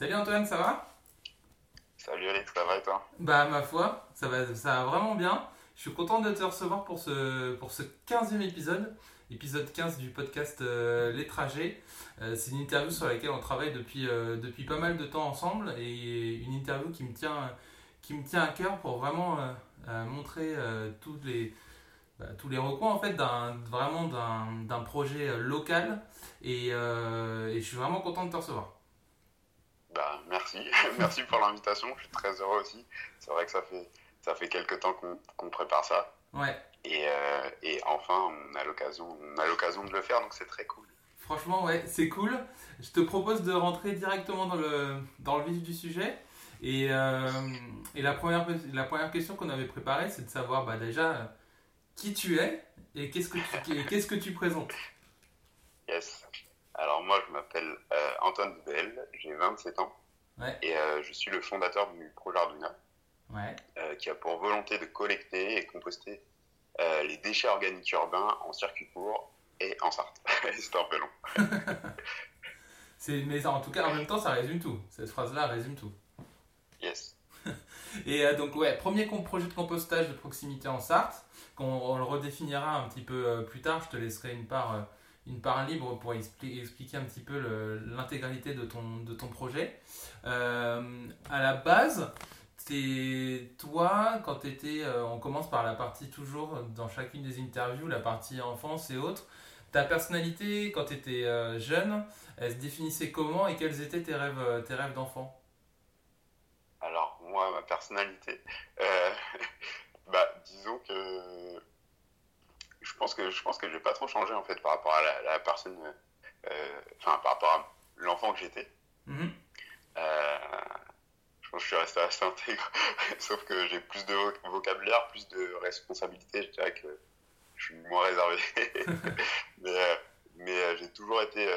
Salut Antoine, ça va? Salut Alex, ça va et toi? Bah ma foi, ça va, ça va vraiment bien. Je suis content de te recevoir pour ce, pour ce 15e épisode, épisode 15 du podcast euh, Les Trajets. Euh, c'est une interview sur laquelle on travaille depuis, euh, depuis pas mal de temps ensemble et une interview qui me tient, qui me tient à cœur pour vraiment montrer tous les, bah, tous les recoins en fait d'un, vraiment d'un, projet local et, et je suis vraiment content de te recevoir. Bah, merci, merci pour l'invitation. Je suis très heureux aussi. C'est vrai que ça fait, ça fait quelques temps qu'on prépare ça. Ouais. Et, euh, et enfin, on a l'occasion, on a l'occasion de le faire, donc c'est très cool. Franchement, ouais, c'est cool. Je te propose de rentrer directement dans le, dans le vif du sujet. Et, euh, et la, première, la première question qu'on avait préparée, c'est de savoir bah, déjà qui tu es et qu'est-ce que tu, qu'est-ce que tu présentes? Yes. Alors moi, je m'appelle euh, Antoine Bell, j'ai 27 ans. Et euh, je suis le fondateur du projet Arduino, euh, qui a pour volonté de collecter et composter les déchets organiques urbains en circuit court et en Sarthe. C'est un peu long. mais en tout cas, en même temps, ça résume tout. Cette phrase-là résume tout. Yes. et donc, ouais, premier projet de compostage de proximité en Sarthe, qu'on le redéfinira un petit peu plus tard. Je te laisserai une part une part libre pour expliquer un petit peu l'intégralité de ton, de ton projet. Euh, à la base, c'est toi, quand tu étais, euh, on commence par la partie toujours dans chacune des interviews, la partie enfance et autres. Ta personnalité, quand tu étais euh, jeune, elle se définissait comment et quels étaient tes rêves, tes rêves d'enfant? Alors, moi, ma personnalité, bah, disons que pense que je pense que j'ai pas trop changé en fait par rapport à la, personne, euh, enfin par rapport à l'enfant que j'étais. Mhm. Euh, je pense que je suis resté assez intègre, sauf que j'ai plus de vocabulaire, plus de responsabilité. Je dirais que je suis moins réservé, mais, euh, mais j'ai toujours été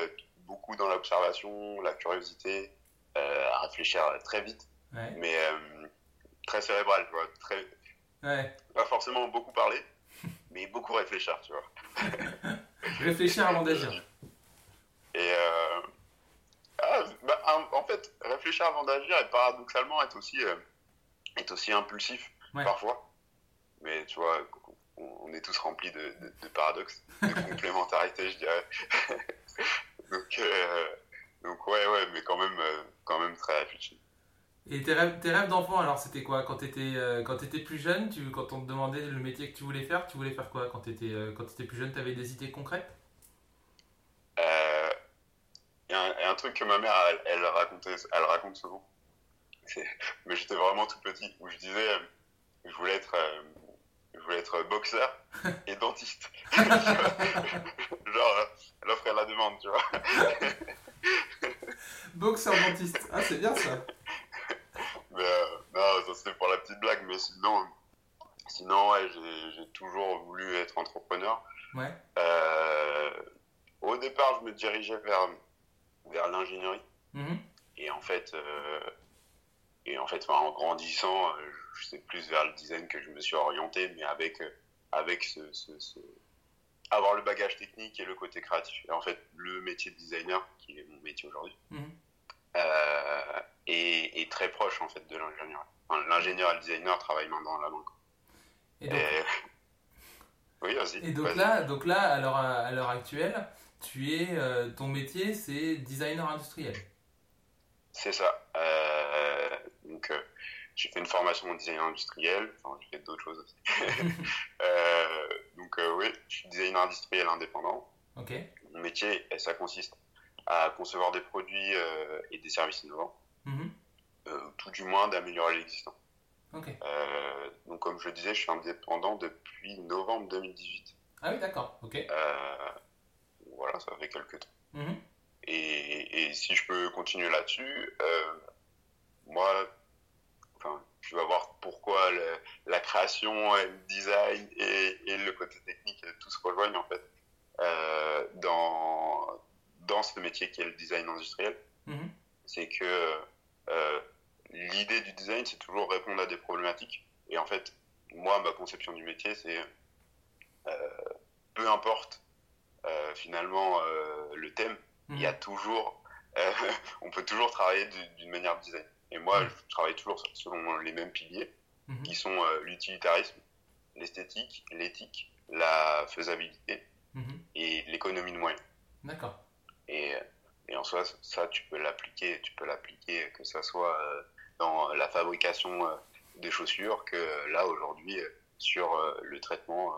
beaucoup dans l'observation, la curiosité, à réfléchir très vite, mais très cérébral, très, pas forcément beaucoup parler mais beaucoup réfléchir, tu vois. réfléchir avant d'agir. Et euh, ah, bah, en fait, réfléchir avant d'agir et paradoxalement être aussi, euh, est aussi impulsif parfois. Mais tu vois, on, est tous remplis de, de, paradoxes, de complémentarité, je dirais. donc, euh, donc ouais, ouais, mais quand même, quand même très réfléchi. Et tes rêves, tes rêves d'enfant, alors c'était quoi? Quand tu étais, euh, étais plus jeune, tu, quand on te demandait le métier que tu voulais faire, tu voulais faire quoi? Quand tu étais, euh, étais plus jeune, tu avais des idées concrètes? Il euh, y, a un truc que ma mère, elle, racontait, elle raconte souvent. Mais j'étais vraiment tout petit, où je disais, je voulais être, je voulais être boxeur et dentiste. Genre, l'offre et la demande, tu vois. boxeur dentiste, ah c'est bien ça. Mais euh, non, ça c'était pour la petite blague, mais sinon, sinon ouais, j'ai toujours voulu être entrepreneur. Ouais. Euh, au départ, je me dirigeais vers, vers l'ingénierie. Mm-hmm. Et en fait, euh, et en fait en grandissant, je sais plus vers le design que je me suis orienté, mais avec, avec ce, ce, avoir le bagage technique et le côté créatif. Et en fait, le métier de designer, qui est mon métier aujourd'hui, mm-hmm. Euh, et, très proche en fait de l'ingénieur. L'ingénieur et le designer travaillent main dans la main. Et donc, oui, aussi. Et donc là, donc là, à l'heure actuelle, tu es, euh, ton métier, c'est designer industriel. C'est ça. Euh, donc, j'ai fait une formation en design industriel. Enfin, j'ai fait d'autres choses aussi. donc, oui, je suis designer industriel indépendant. Ok. Mon métier, ça consiste à concevoir des produits euh, et des services innovants, euh, tout du moins d'améliorer l'existant. Euh, donc, comme je le disais, je suis indépendant depuis novembre 2018. Ah oui, d'accord, ok. voilà, ça fait quelques temps. Mhm. Et, et, si je peux continuer là-dessus, moi, enfin, je vais voir pourquoi la création, le design et, et, le côté technique, tout se rejoignent en fait dans, dans ce métier qui est le design industriel. Mhm. C'est que euh, l'idée du design, c'est toujours répondre à des problématiques. Et en fait, moi, ma conception du métier, c'est euh, peu importe euh, finalement le thème, il y a mhm. toujours on peut toujours travailler d'une manière de design. Et moi, je travaille toujours selon les mêmes piliers, mhm. qui sont l'utilitarisme, l'esthétique, l'éthique, la faisabilité mhm. et l'économie de moyens. D'accord. Et, et, en soi, ça, tu peux l'appliquer, tu peux l'appliquer que ce soit dans la fabrication des chaussures que là, aujourd'hui, sur le traitement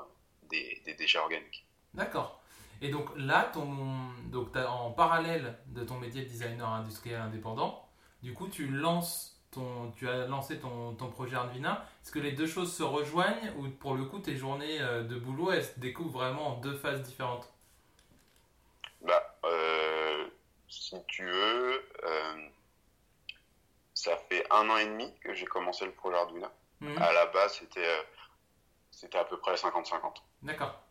des, des déchets organiques. D'accord. Et donc là, ton, donc as, en parallèle de ton métier de designer industriel indépendant, du coup, tu lances ton, tu as lancé ton, ton projet Arduina. Est-ce que les deux choses se rejoignent ou pour le coup, tes journées euh, de boulot, elles se découpent vraiment en deux phases différentes? Bah, euh, si tu veux, euh, ça fait un an et demi que j'ai commencé le projet Arduina. Mhm. À la base, c'était c'était à peu près 50-50. D'accord.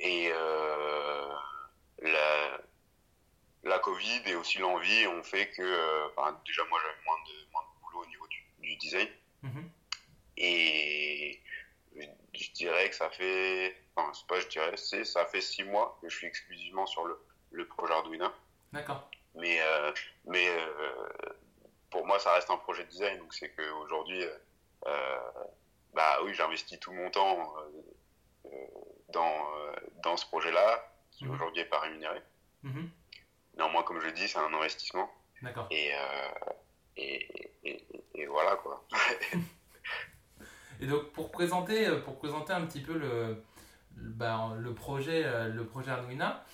Et euh, la, la Covid et aussi l'envie ont fait que, euh, déjà moi j'avais moins de, moins de boulot au niveau du, design. Mhm. Et je, dirais que ça fait, enfin c'est pas je dirais, c'est ça fait six mois que je suis exclusivement sur le, le projet Arduino. D'accord. Mais, euh, mais pour moi ça reste un projet de design, donc c'est qu'aujourd'hui, bah oui j'investis tout mon temps dans, euh, dans ce projet-là, qui mhm. aujourd'hui n'est pas rémunéré. Mhm. Néanmoins, comme je dis, c'est un investissement. D'accord. Et, euh, et, et, voilà quoi. et donc, pour présenter, euh, pour présenter un petit peu le, ben, le projet, le projet Arduina.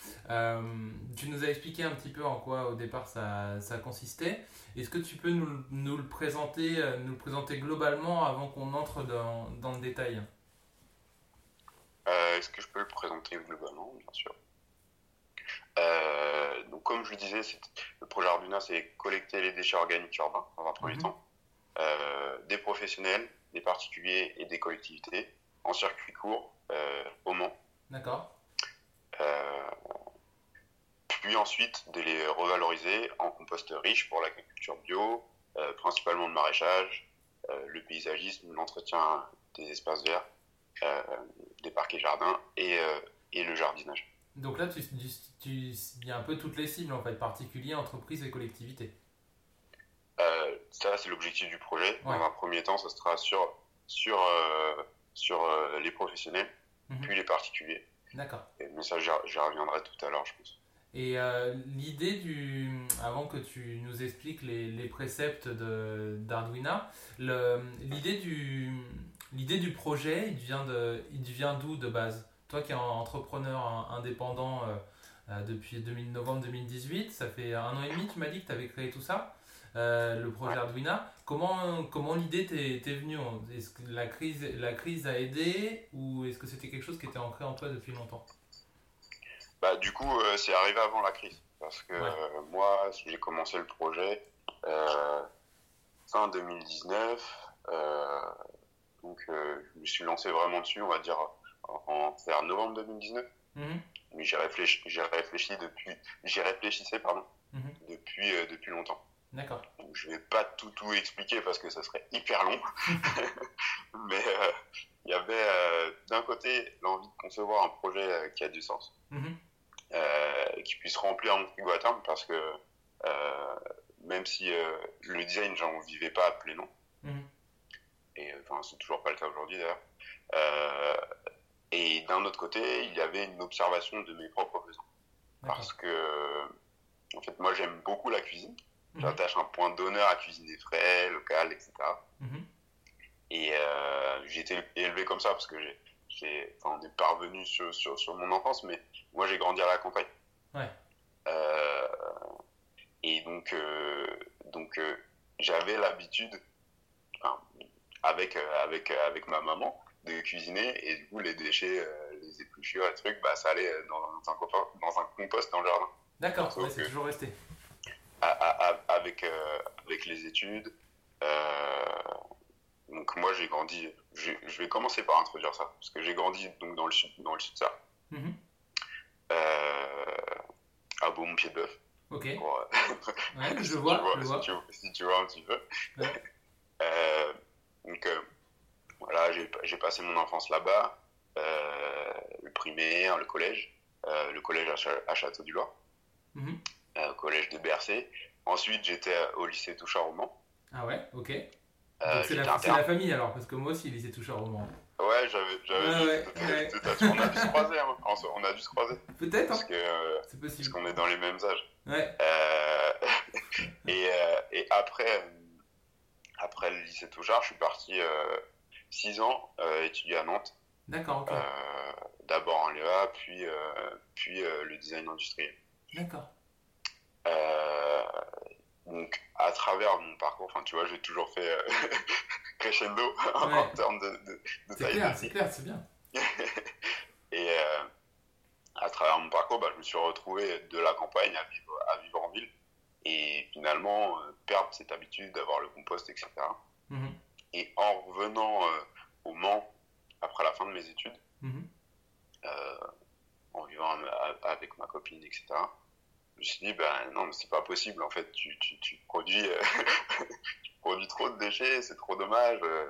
tu nous as expliqué un petit peu en quoi au départ ça, ça consistait. Est-ce que tu peux nous, nous, le présenter, nous le présenter globalement avant qu'on entre dans, dans, le détail? Euh, est-ce que je peux le présenter globalement? Bien sûr. Euh, donc, comme je le disais, le projet Arduino, c'est collecter les déchets organiques urbains, dans un premier mhm. temps, euh, des professionnels, des particuliers et des collectivités, en circuit court, au Mans. D'accord. puis ensuite, de les revaloriser en compost riche pour l'agriculture bio, principalement le maraîchage, le paysagisme, l'entretien des espaces verts euh, des parcs et jardins et, euh, et le jardinage. Donc là, tu, tu, il y a un peu toutes les cibles, en fait, particuliers, entreprises et collectivités. Euh, ça, c'est l'objectif du projet. Dans un premier temps, ça sera sur, sur, sur les professionnels, mhm. puis les particuliers. D'accord. Mais ça, j'y reviendrai tout à l'heure, je pense. Et l'idée du. Avant que tu nous expliques les, les préceptes d'Arduina, l'idée du, du projet, il vient d'où de base? Toi qui es entrepreneur indépendant euh, euh, depuis novembre 2018, ça fait un an et demi, tu m'as dit que tu avais créé tout ça, euh, le projet Arduina. Comment, comment l'idée t'est venue Est-ce que la crise, la crise a aidé ou est-ce que c'était quelque chose qui était ancré en toi depuis longtemps? Bah, Du coup, c'est arrivé avant la crise. Parce que moi, j'ai commencé le projet fin 2019. Donc, euh, je me suis lancé vraiment dessus, on va dire, en, vers novembre 2019. Mhm. Mais j'ai réfléchi, réfléchi depuis, j'y réfléchissais, pardon, mhm. depuis, euh, depuis longtemps. D'accord. Je vais pas tout, tout expliquer parce que ça serait hyper long. Mais euh, il y avait d'un côté l'envie de concevoir un projet qui a du sens, mhm. qui puisse remplir mon frigo à terme parce que même si le design, j'en vivais pas à plein nom, et enfin c'est toujours pas le cas aujourd'hui d'ailleurs. Euh, et d'un autre côté, il y avait une observation de mes propres besoins. Parce que, en fait, moi j'aime beaucoup la cuisine. Mhm. J'attache un point d'honneur à cuisiner frais, local, etc. Mhm. Et euh, j'ai été élevé comme ça parce que j'ai, enfin, on est parvenu sur, sur, sur, mon enfance, mais moi j'ai grandi à la campagne. Ouais. Euh, et donc, donc j'avais l'habitude, enfin, avec, euh, avec, euh, avec ma maman de cuisiner et du coup les déchets, euh, les épluchures, les trucs, bah, ça allait dans un, dans un compost dans le jardin. D'accord, c'est toujours resté. Avec, avec les études. donc moi j'ai grandi, je vais commencer par introduire ça, parce que j'ai grandi donc dans le sud, dans le sud ça. Mm à Beaumont-Pied de Bœuf. Ok. ouais, je, vois, je vois. Si, tu, si, tu, vois un petit peu. Ouais. Donc euh, voilà, j'ai passé mon enfance là-bas, euh, le primaire, le collège, euh, le collège à, Château du Loir. Collège de Bercé. Ensuite, j'étais au lycée Touchard Roman. Ah ouais, ok. c'est la, la, famille alors, parce que moi aussi, lycée Touchard Roman. Ouais, j'avais. Ouais, ouais, On a dû se croiser, hein. on a dû se croiser. Peut-être. Parce hein. que. c'est possible. Parce qu'on est dans les mêmes âges. Ouais. Euh, et, euh, et après, après le lycée Touchard, je suis parti 6 ans étudier à Nantes. D'accord. D'abord en LEA, puis, puis le design industriel. D'accord. Donc, à travers mon parcours, enfin, tu vois, j'ai toujours fait crescendo en termes de, de, de taille. C'est clair, c'est bien. et euh, à travers mon parcours, bah, je me suis retrouvé de la campagne à vivre, à vivre en ville. Et finalement, euh, perdre cette habitude d'avoir le compost, etc. Mm-hmm. Et en revenant euh, au Mans, après la fin de mes études, mm-hmm. en vivant avec ma copine, etc., je me suis dit, ben non, mais c'est pas possible, en fait, tu, tu, tu produis, produit trop de déchets, c'est trop dommage. Euh,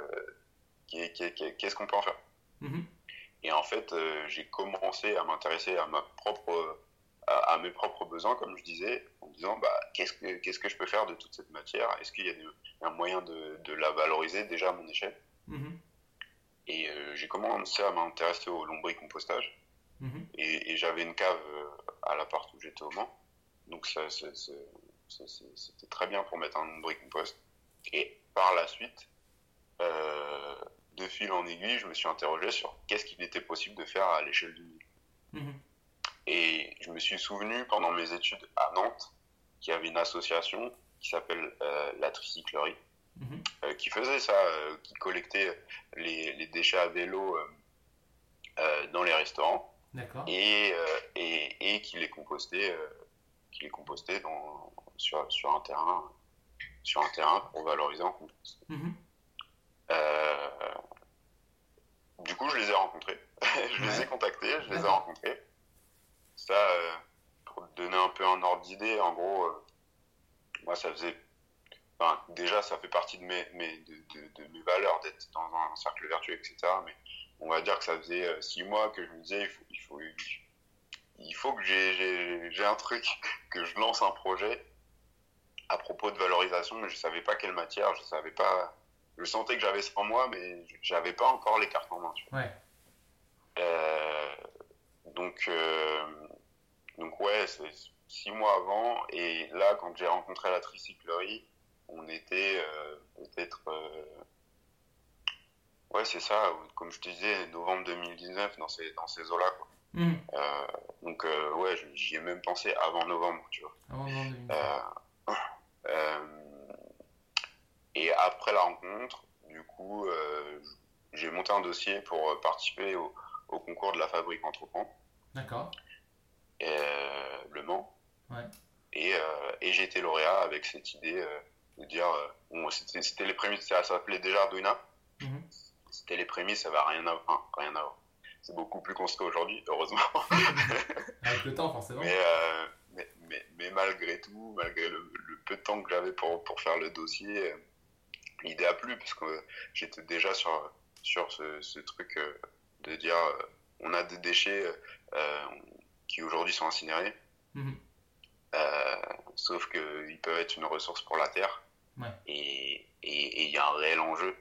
qu'est-ce qu'on peut en faire? Mhm. Et en fait, euh, j'ai commencé à m'intéresser à ma propre à, mes propres besoins, comme je disais, en me disant bah, qu'est-ce que qu'est-ce que je peux faire de toute cette matière? Est-ce qu'il y a un moyen de, de, la valoriser déjà à mon échelle? Mhm. Et euh, j'ai commencé à m'intéresser au lombricompostage. Mhm. Et, et j'avais une cave à l'appart où j'étais au Mans. Donc ça, c'était très bien pour mettre un lombricompost. Et par la suite, euh, de fil en aiguille, je me suis interrogé sur qu'est-ce qu'il était possible de faire à l'échelle du ville. Mhm. Et je me suis souvenu pendant mes études à Nantes qu'il y avait une association qui s'appelle euh, la tricyclerie, euh, qui faisait ça, qui collectait les, déchets à vélo dans les restaurants et, et, et, qui les compostait, qui les compostait dans, sur, sur un terrain sur un terrain pour valoriser en compost. Mhm. Euh, du coup, je les ai rencontrés. je les ai contactés, je les ai rencontrés. Ça, euh, pour te donner un peu un ordre d'idée, en gros, euh, moi, ça faisait. Enfin, déjà, ça fait partie de mes, mes de, de, mes valeurs d'être dans un cercle vertueux, etc. Mais on va dire que ça faisait six mois que je me disais, il faut, il faut, il faut que j'ai un truc, que je lance un projet à propos de valorisation, mais je savais pas quelle matière, je savais pas. Je sentais que j'avais ça en moi, mais j'avais pas encore les cartes en main. Ouais. Euh, donc, euh, donc ouais, c'est six mois avant, et là, quand j'ai rencontré la tricyclerie, on était euh, peut-être. ouais, c'est ça, comme je te disais, novembre 2019, dans ces, dans ces eaux-là, quoi. Mmh. donc, ouais, j'y ai même pensé avant novembre, tu vois. Avant novembre euh, et après la rencontre, du coup, euh, j'ai monté un dossier pour participer au, concours de la fabrique entreprend. D'accord. le Mans. Ouais. Et, et j'ai été lauréat avec cette idée de dire bon, c'était les prémices, ça s'appelait déjà Arduino. Mhm. C'était les prémices, ça va rien avoir. rien à voir. C'est beaucoup plus construit aujourd'hui, heureusement. avec le temps, forcément. Mais, mais, mais, malgré tout, malgré le, peu de temps que j'avais pour, pour faire le dossier, euh, l'idée a plu, parce que j'étais déjà sur, sur ce, ce truc euh, de dire euh, on a des déchets qui aujourd'hui sont incinérés, mhm. sauf qu'ils peuvent être une ressource pour la Terre, et il y a un réel enjeu.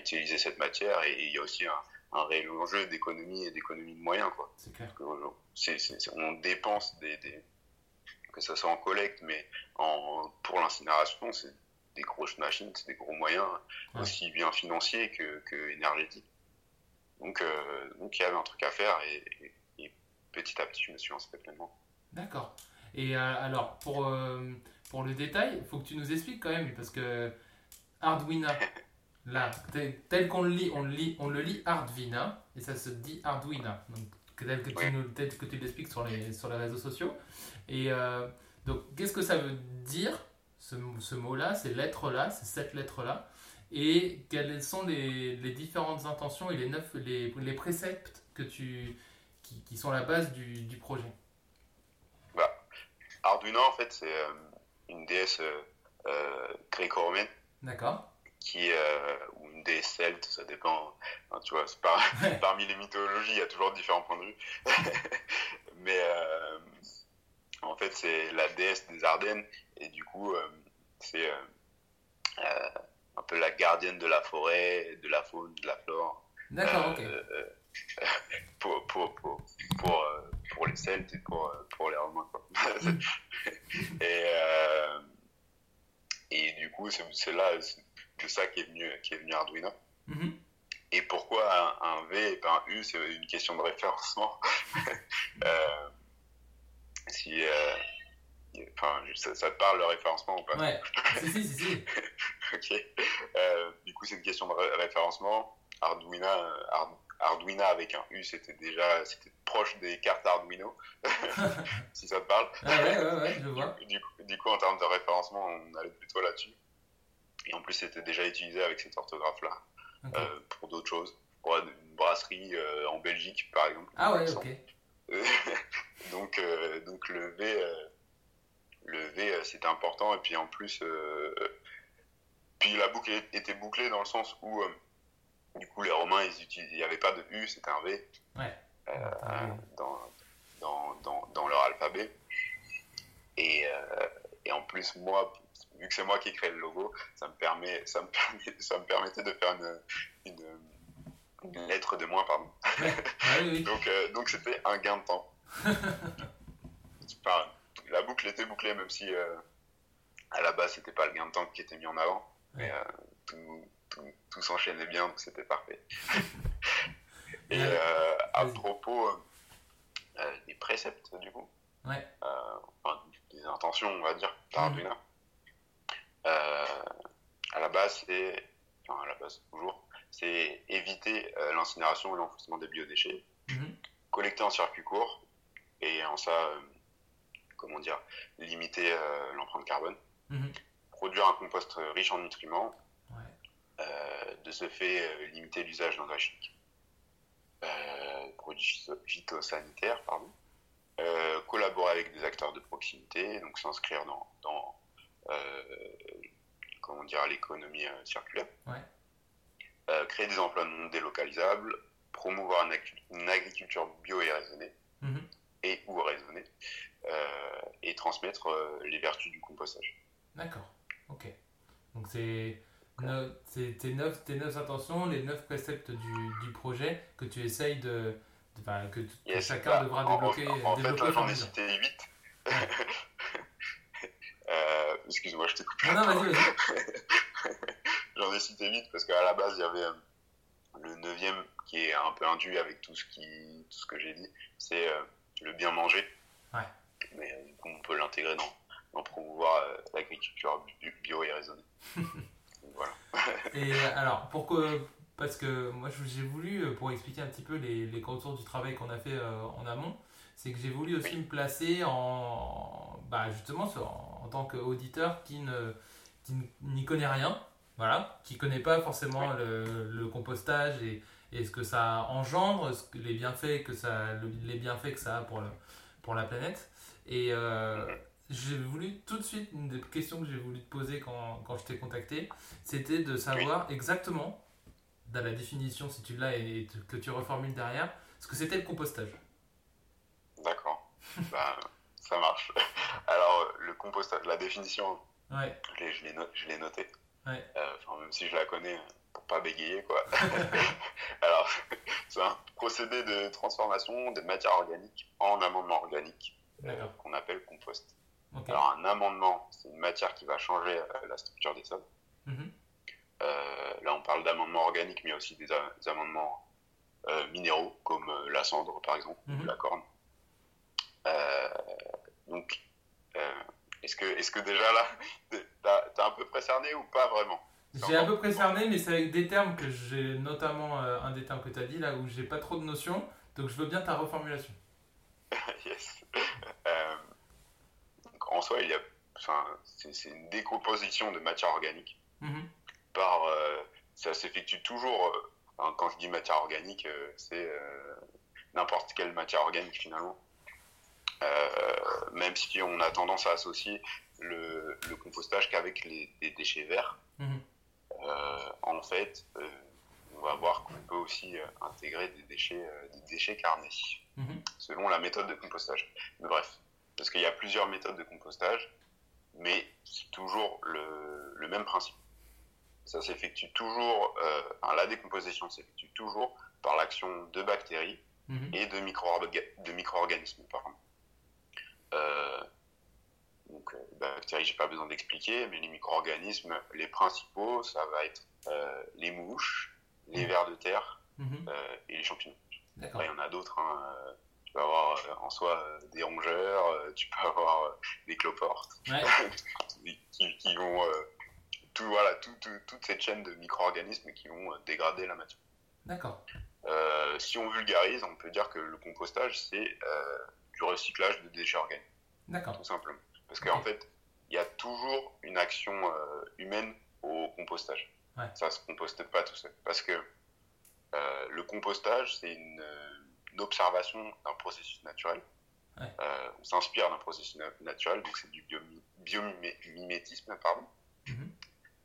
Utiliser cette matière et il y a aussi un, un réel enjeu d'économie et d'économie de moyens quoi. C'est clair. on dépense des, que ce soit en collecte, mais en, pour l'incinération, c'est des grosses machines, c'est des gros moyens, aussi bien financiers que, que énergétiques. Donc, euh, donc il y avait un truc à faire et, petit à petit, je me suis lancé pleinement. D'accord. Et euh, alors, pour, euh, pour le détail, il faut que tu nous expliques quand même, parce que Arduino, là, tel qu'on le lit, on le lit, on le lit Arduino, et ça se dit Arduino. Donc, tel que tu, nous, tel que tu l'expliques sur les, sur les réseaux sociaux. Et euh, donc, qu'est-ce que ça veut dire, ce, ce mot-là, ces lettres-là, ces sept lettres-là? Et quelles sont les, les, différentes intentions et les, neuf, les, les préceptes que tu, qui, qui, sont la base du, du projet? Bah, Arduino, en fait, c'est euh, une déesse euh, gréco-romaine. D'accord. Qui ou une déesse celte, ça dépend. tu vois, parmi les mythologies, il y a toujours différents points de vue. Mais en fait, c'est la déesse des Ardennes et du coup, c'est un peu la gardienne de la forêt, de la faune, de la flore. D'accord, ok. pour, pour, pour, pour, pour, les Celtes et pour, pour les Romains. Quoi. et, et du coup, c'est là que ça qui est venu, qui est venu Arduino. Mhm. Et pourquoi un, V et pas un U C'est une question de référencement. euh, si, euh, enfin, ça, ça, te parle le référencement ou pas? Ouais, si, si, si. si. ok. Euh, du coup, c'est une question de référencement. Arduino, Arduino avec un U, c'était déjà c'était proche des cartes Arduino, si ça te parle. Ah ouais, ouais, ouais, je vois. Du, coup, du, coup, en termes de référencement, on allait plutôt là-dessus. Et en plus, c'était déjà utilisé avec cette orthographe-là euh, pour d'autres choses. Pour une brasserie euh, en Belgique, par exemple. Ah ouais, ok. donc, euh, donc le V, le V c'était important. Et puis en plus, puis la boucle était bouclée dans le sens où du coup, les Romains, il n'y avait pas de U, c'était un V euh, dans, dans, dans, dans, leur alphabet. Et, et, en plus, moi, vu que c'est moi qui ai créé le logo, ça me, permet, ça me, permet, ça me permettait de faire une, une, lettre de moins, pardon. donc, euh, donc c'était un gain de temps. enfin, la boucle était bouclée, même si à la base, c'était pas le gain de temps qui était mis en avant. Mais tout, tout, s'enchaînait bien, donc c'était parfait. Et euh, à propos euh, des préceptes, du coup, ouais. Euh, des intentions, on va dire, mmh. À la base, c'est, enfin, à la base, toujours, c'est éviter l'incinération et l'enfouissement des biodéchets, mmh. collecter en circuit court, et en ça, comment dire, limiter l'empreinte carbone, mmh. produire un compost riche en nutriments, euh, de ce fait euh, limiter l'usage d'engrais chimiques. Euh, produits phytosanitaires, pardon. collaborer avec des acteurs de proximité, donc s'inscrire dans, dans comment dire, l'économie circulaire. créer des emplois non délocalisables, promouvoir une, agriculture bio et raisonnée, mhm. et ou raisonnée, et transmettre les vertus du compostage. D'accord, ok. Donc c'est tes neuf, tes neuf intentions, les neuf préceptes du, du projet que tu essayes de. de que, que chacun bah, devra débloquer. En, en fait, là, j'en ai cité 8. Excuse-moi, je t'ai coupé. Non, non, vas-y, vas-y. j'en ai cité 8 parce qu'à la base, il y avait euh, le neuvième qui est un peu induit avec tout ce, qui, tout ce que j'ai dit. C'est euh, le bien manger. Ouais. Mais euh, du coup, on peut l'intégrer dans, dans promouvoir l'agriculture bio et raisonnée. Et euh, alors, pourquoi Parce que moi, j'ai voulu, pour expliquer un petit peu les, les contours du travail qu'on a fait en amont, c'est que j'ai voulu aussi me placer en, bah, justement en, tant qu'auditeur qui ne n'y connaît rien, voilà, qui connaît pas forcément le, le, compostage et, et, ce que ça engendre, ce que, les bienfaits que ça, les bienfaits que ça a pour, le, pour la planète. Et, j'ai voulu tout de suite, une des questions que j'ai voulu te poser quand, quand je t'ai contacté, c'était de savoir exactement, dans la définition, si tu l'as et que tu reformules derrière, ce que c'était le compostage. Ben, ça marche. Alors, le compostage, la définition, ouais. je l'ai noté. Ouais. Euh, même si je la connais, pour pas bégayer, quoi. Alors, c'est un procédé de transformation des matières organiques en amendement organique, euh, qu'on appelle compost. Alors, un amendement, c'est une matière qui va changer euh, la structure des sols. Mhm. Euh, là, on parle d'amendements organiques, mais aussi des, amendements minéraux, comme la cendre, par exemple, ou mhm. la corne. Donc, est-ce que, est que déjà là, t'as un peu près cerné ou pas vraiment? J'ai un peu près cerné, mais c'est avec des termes que j'ai, notamment un des termes que tu as dit là, où j'ai pas trop de notions, donc je veux bien ta reformulation. yes en soi, il y a, enfin, c'est une décomposition de matière organique. Mhm. Par, euh, ça s'effectue toujours. Euh, quand je dis matière organique, euh, c'est n'importe quelle matière organique finalement. Même si on a tendance à associer le, le compostage qu'avec les, déchets verts. Mhm. en fait, on va voir qu'on peut aussi intégrer des déchets, des déchets carnés, Mhm. selon la méthode de compostage. Mais bref, parce qu'il y a plusieurs méthodes de compostage, mais c'est toujours le, le même principe. Ça s'effectue toujours, euh, la décomposition s'effectue toujours par l'action de bactéries Mhm. et de micro-orga- de micro-organismes. pardon. Euh, donc, euh, bactéries, j'ai pas besoin d'expliquer, mais les micro-organismes, les principaux, ça va être euh, les mouches, les Mhm. vers de terre Mhm. euh, et les champignons. Après, il y en a d'autres. hein, Tu peux avoir en soi des rongeurs, tu peux avoir des cloportes Ouais. qui, vont. tout, voilà, tout- tout- toute cette chaîne de micro-organismes qui vont dégrader la matière. D'accord. Euh, si on vulgarise, on peut dire que le compostage, c'est euh, du recyclage de déchets organiques, D'accord. tout simplement. Parce qu'en fait, il y a toujours une action euh, humaine au compostage. Ouais. Ça se composte pas tout seul. Parce que le compostage, c'est une, une observation d'un processus naturel. Ouais. On s'inspire d'un processus na- naturel, donc c'est du biomi- biomimétisme, pardon.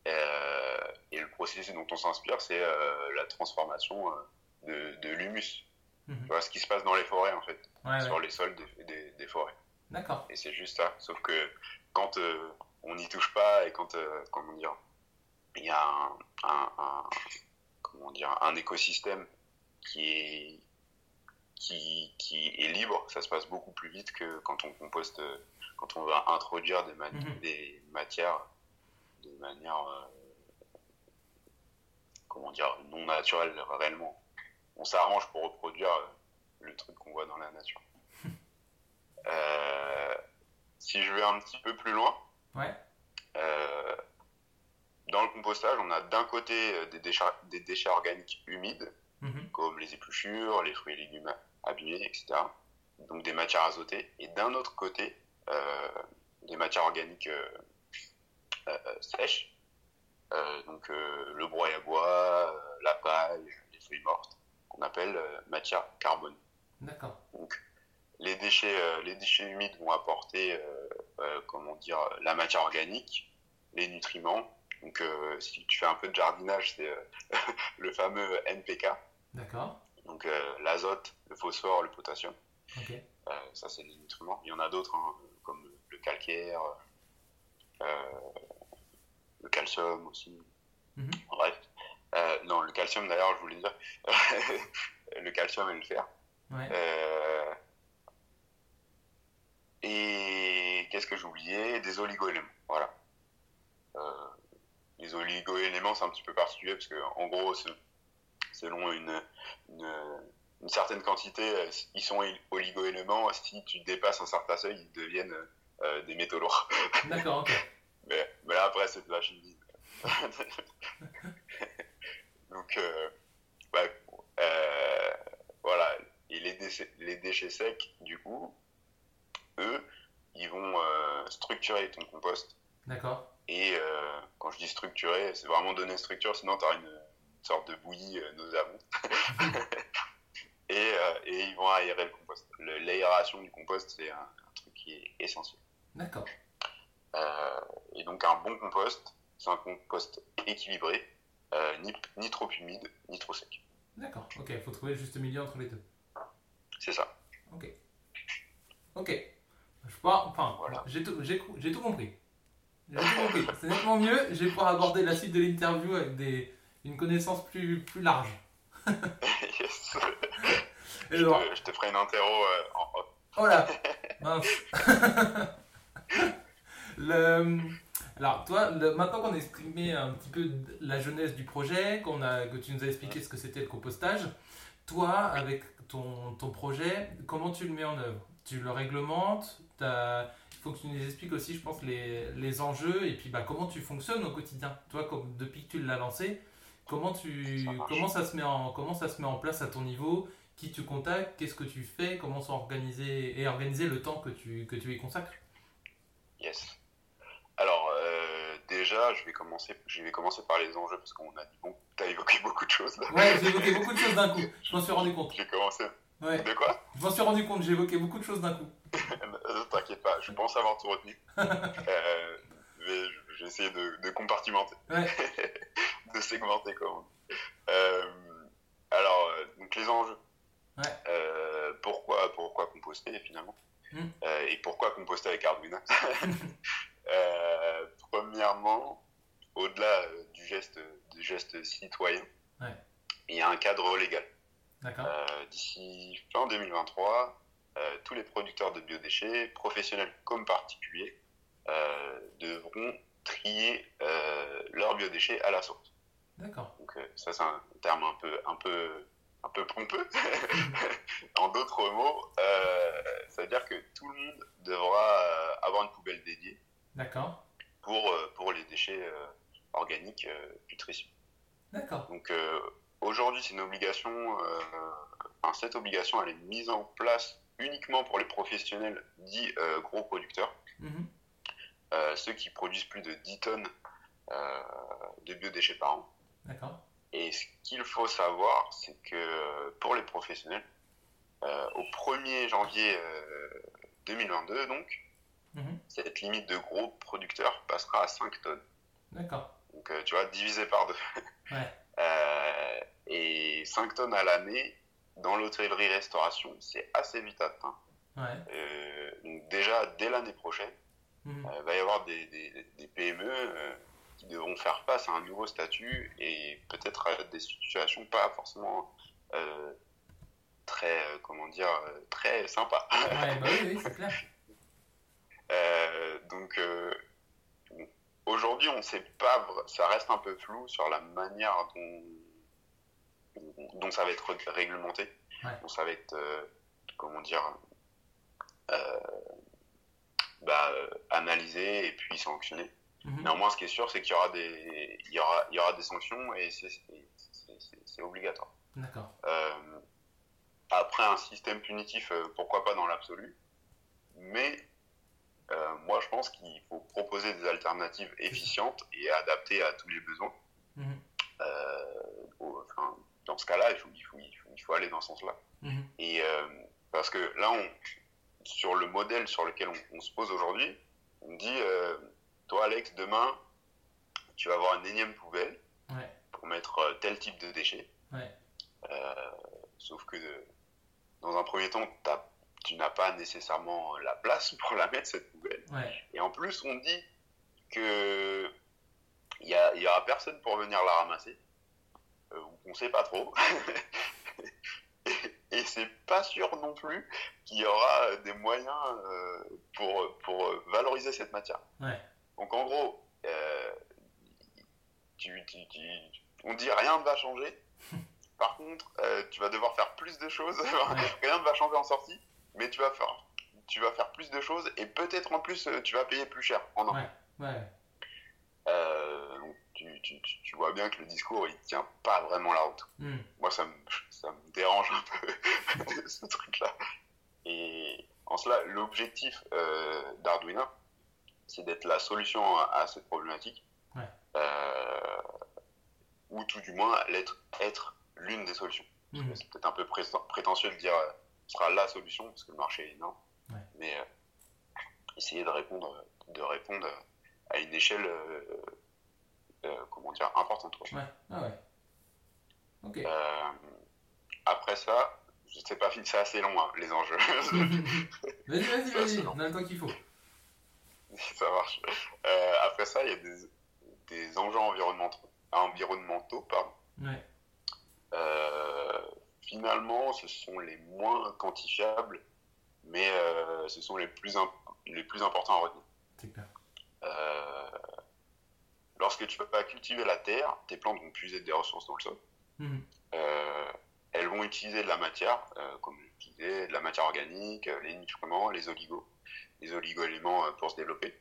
Euh, et le processus dont on s'inspire, c'est euh, la transformation euh, de, de l'humus. Tu vois ce qui se passe dans les forêts, en fait, Ouais, sur ouais. les sols des, des- des forêts. D'accord. Et c'est juste ça. Sauf que quand euh, on n'y touche pas et quand, euh, comment dire, il y a un, un- un- comment dire, un écosystème qui est, qui, qui est libre, ça se passe beaucoup plus vite que quand on composte, quand on va introduire des, Mhm. des matières de manière, euh, comment dire, non naturelle réellement. On s'arrange pour reproduire euh, le truc qu'on voit dans la nature. Euh, si je vais un petit peu plus loin, Ouais. euh, dans le compostage, on a d'un côté des déchets, des déchets organiques humides, Mhm. comme les épluchures, les fruits et légumes abîmés, etc. Donc des matières azotées. Et d'un autre côté, euh, des matières organiques euh, sèches, Euh, donc euh, le broyat à bois, euh, la paille, les feuilles mortes, qu'on appelle euh, matière carbone. D'accord. Les déchets, euh, les déchets humides vont apporter, euh, euh, comment dire, la matière organique, les nutriments. Donc, euh, si tu fais un peu de jardinage, c'est euh, le fameux NPK, D'accord. donc euh, l'azote, le phosphore, le potassium. Euh, ça, c'est les nutriments. Il y en a d'autres, hein, comme le calcaire, euh, le calcium aussi. Mhm. Bref. Euh, non, le calcium, d'ailleurs, je voulais dire, le calcium et le fer. Ouais. Euh, et qu'est-ce que j'oubliais? Des oligo-éléments. Voilà. Euh, les oligo-éléments, c'est un petit peu particulier parce que, en gros, selon une, une, une certaine quantité, euh, ils sont oligo-éléments. Si tu dépasses un certain seuil, ils deviennent euh, des métaux lourds. D'accord. Ok. Mais, mais là, après, c'est de la chimie. Donc, euh, euh, voilà. Et les déchets, les déchets secs, du coup, eux, ils vont euh, structurer ton compost. D'accord. Et euh, quand je dis structurer, c'est vraiment donner structure, sinon tu auras une, sorte de bouillie euh, et, euh, et ils vont aérer le compost. L'aération du compost, c'est un, un truc qui est essentiel. D'accord. Euh, et donc un bon compost, c'est un compost équilibré, euh, ni, ni trop humide, ni trop sec. D'accord. Ok. Il faut trouver le juste milieu entre les deux. C'est ça. Ok. Ok. Je crois, enfin, Voilà. j'ai tout, tout compris. J'ai tout compris. C'est nettement mieux. Je vais pouvoir aborder la suite de l'interview avec des, une connaissance plus, plus large. Yes. Et je, alors, te, je te ferai une interro euh, en off. oh là Mince Le- Alors, toi, le- maintenant qu'on a exprimé un petit peu la jeunesse du projet, qu'on a, que tu nous as expliqué ce que c'était le compostage, toi, avec ton, ton projet, comment tu le mets en œuvre? Tu le réglementes t'as- Il faut que tu nous expliques aussi, je pense, les, les enjeux et puis bah, comment tu fonctionnes au quotidien. Toi, comme, depuis que tu l'as lancé, comment, tu, Ça comment, ça se met en, comment ça se met en place à ton niveau? Qui tu contactes? Qu'est-ce que tu fais? Comment sont organisés et organiser le temps que tu, que tu y consacres? Yes. Alors, euh, déjà, je vais, commencer, je vais commencer par les enjeux parce qu'on a dit, bon, t'as évoqué beaucoup de choses. Ouais, j'ai évoqué beaucoup de choses d'un coup. Je m'en suis rendu compte. J'ai commencé. Ouais, De quoi? Je m'en suis rendu compte. J'ai évoqué beaucoup de choses d'un coup. Euh, T'inquiète pas, je pense avoir tout retenu. Euh, mais j'ai essayé de, de compartimenter. Ouais. de segmenter comment. Euh, alors, euh, donc les enjeux. Ouais. Euh, pourquoi, pourquoi composter finalement? Mm. Euh, Et pourquoi composter avec Arduino Euh, Premièrement, au-delà euh, du geste, du geste citoyen, Ouais. il y a un cadre légal. D'ici fin 2023, euh, tous les producteurs de biodéchets, professionnels comme particuliers, devront trier leurs biodéchets à la source. D'accord. Donc ça c'est un terme un peu un peu un peu pompeux. en d'autres mots, euh, ça veut dire que tout le monde devra euh, avoir une poubelle dédiée D'accord. pour euh, pour les déchets organiques putricieux. D'accord. Donc aujourd'hui, c'est une obligation. enfin, cette obligation, elle est mise en place uniquement pour les professionnels dits gros producteurs, Mhm. euh, ceux qui produisent plus de 10 tonnes euh, de biodéchets par an. D'accord. Et ce qu'il faut savoir, c'est que euh, pour les professionnels, euh, au 1er janvier euh, 2022, donc, Mhm. cette limite de gros producteurs passera à 5 tonnes. D'accord. Donc, euh, tu vois, divisé par deux. Ouais. Euh, et 5 tonnes à l'année, dans l'hôtellerie-restauration, c'est assez vite atteint. Ouais. Euh, donc déjà, dès l'année prochaine, Mhm. il va y avoir des, des- des PME euh, qui devront faire face à un nouveau statut et peut-être à des situations pas forcément euh, très, euh, comment dire, euh, très sympas. Ouais, bah oui, oui, c'est clair. Euh, donc euh, aujourd'hui, on sait pas, ça reste un peu flou sur la manière dont, dont ça va être ré- réglementé, Ouais. dont ça va être, comment dire, bah, analysé et puis sanctionné. Mhm. Néanmoins, ce qui est sûr, c'est qu'il y aura des, il y aura, il y aura des sanctions et c'est, obligatoire. D'accord. Euh, après, un système punitif, euh, pourquoi pas dans l'absolu, mais euh, moi je pense qu'il faut proposer des alternatives efficientes et adaptées à tous les besoins. Mhm. Euh, au- enfin, dans ce cas-là, il faut, il, faut, il, faut, il faut aller dans ce sens-là. Mhm. Et parce que là, on, sur le modèle sur lequel on, on se pose aujourd'hui, on dit, toi Alex, demain, tu vas avoir une énième poubelle Ouais. pour mettre euh, tel type de déchets. Ouais. Euh, sauf que dans un premier temps, tu n'as pas nécessairement la place pour la mettre cette poubelle. Ouais. Et en plus, on dit que il y, a- il y aura personne pour venir la ramasser. Euh, on sait pas trop. et c'est pas sûr non plus qu'il y aura des moyens euh, pour, pour valoriser cette matière. Ouais. Donc en gros, euh, tu, tu- tu- on dit rien ne va changer. Par contre, euh, tu vas devoir faire plus de choses. rien ne va changer en sortie, mais tu vas faire, tu vas faire plus de choses et peut-être en plus euh, tu vas payer plus cher en impôts. Ouais. Ouais. Euh, donc tu, tu- tu- tu vois bien que le discours il tient pas vraiment la route. Mhm. Moi ça me, ça me dérange un peu ce truc-là. Et en cela, l'objectif euh, d'Arduino, c'est d'être la solution à, à cette problématique. Ouais. Euh, ou tout du moins être, être l'une des solutions. Mhm. C'est peut-être un peu pré- prétentieux de dire euh, ce sera la solution parce que le marché est énorme. Ouais. Mais euh, essayer de répondre, de répondre à une échelle, euh, euh, comment dire, importante. Ouais. Ah ouais. Ok. Euh, après ça, je sais pas, c'est assez long hein, les enjeux. vas-y, vas-y, vas-y. On a le temps qu'il faut. ça marche. Euh, après ça, il y a des, des enjeux environnementaux, environnementaux pardon. Ouais. Euh, finalement, ce sont les moins quantifiables, mais euh, ce sont les plus, imp- les plus importants à retenir. C'est clair. Lorsque tu vas cultiver la terre, tes plantes vont puiser des ressources dans le sol. Euh, elles vont utiliser de la matière, comme je disais, de la matière organique, les nutriments, les oligos, les oligo-éléments euh, pour se développer.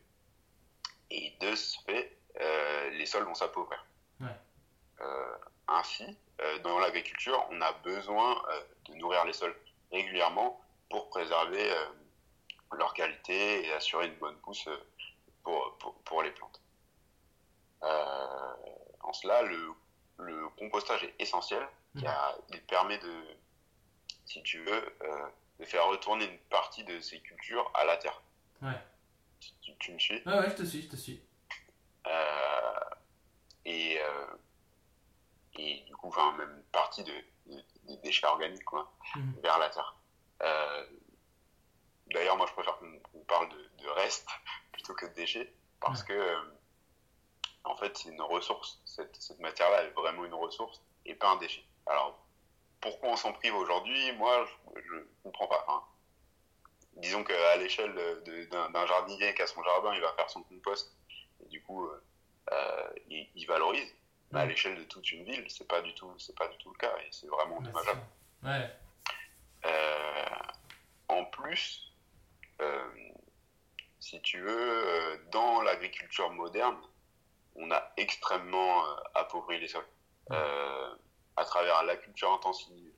Et de ce fait, euh, les sols vont s'appauvrir. Ouais. Euh, ainsi, euh, dans l'agriculture, on a besoin de nourrir les sols régulièrement pour préserver leur qualité et assurer une bonne pousse pour, pour, pour les plantes. En cela, le, le compostage est essentiel car il permet de, si tu veux, de faire retourner une partie de ces cultures à la terre. Ouais. Tu, tu me suis? Ouais, ouais, je te suis, je te suis. Euh, et, euh, enfin même partie de, des déchets organiques quoi, Mhm. vers la terre. Euh, D'ailleurs, moi je préfère qu'on parle de, de reste plutôt que de déchets parce que en fait c'est une ressource. Cette, cette matière-là est vraiment une ressource et pas un déchet. Alors pourquoi on s'en prive aujourd'hui? Moi je, je comprends pas. Disons qu'à l'échelle d'un jardinier qui a son jardin, il va faire son compost et du coup euh, euh, il, il valorise. Mais à l'échelle de toute une ville, c'est pas du tout, c'est pas du tout le cas et c'est vraiment dommageable. Ouais. Euh, en plus, euh, si tu veux, dans l'agriculture moderne, on a extrêmement appauvri les sols. Ouais. À travers la culture intensive,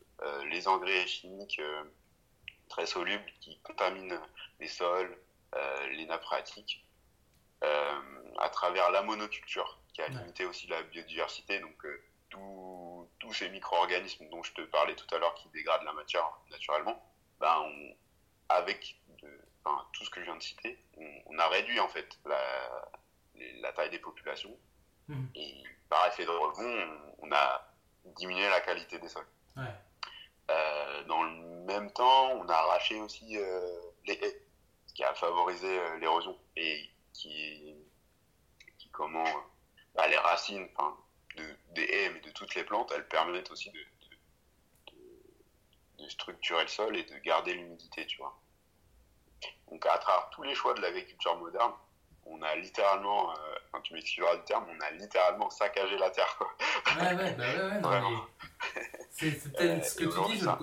les engrais chimiques très solubles qui contaminent les sols, euh, les nappes phréatiques, euh, à travers la monoculture qui a limité aussi la biodiversité, donc euh, tous- ces micro-organismes dont je te parlais tout à l'heure qui dégradent la matière naturellement, ben on- avec de- enfin, tout ce que je viens de citer, on, on a réduit en fait la, taille des populations Mhm. et par effet de rebond, on, on a diminué la qualité des sols. Ouais. Euh, dans le même temps, on a arraché aussi euh, les haies, ce qui a favorisé euh, l'érosion et qui, comment, bah, les racines, des haies, mais de toutes les plantes, elles permettent aussi de, de- de structurer le sol et de garder l'humidité, tu vois. Donc à travers tous les choix de l'agriculture moderne, on a littéralement, euh, quand tu m'excuseras du terme, on a littéralement saccagé la terre. Quoi. Ouais, ouais, bah ouais, ouais, non, mais c'est, Euh, ce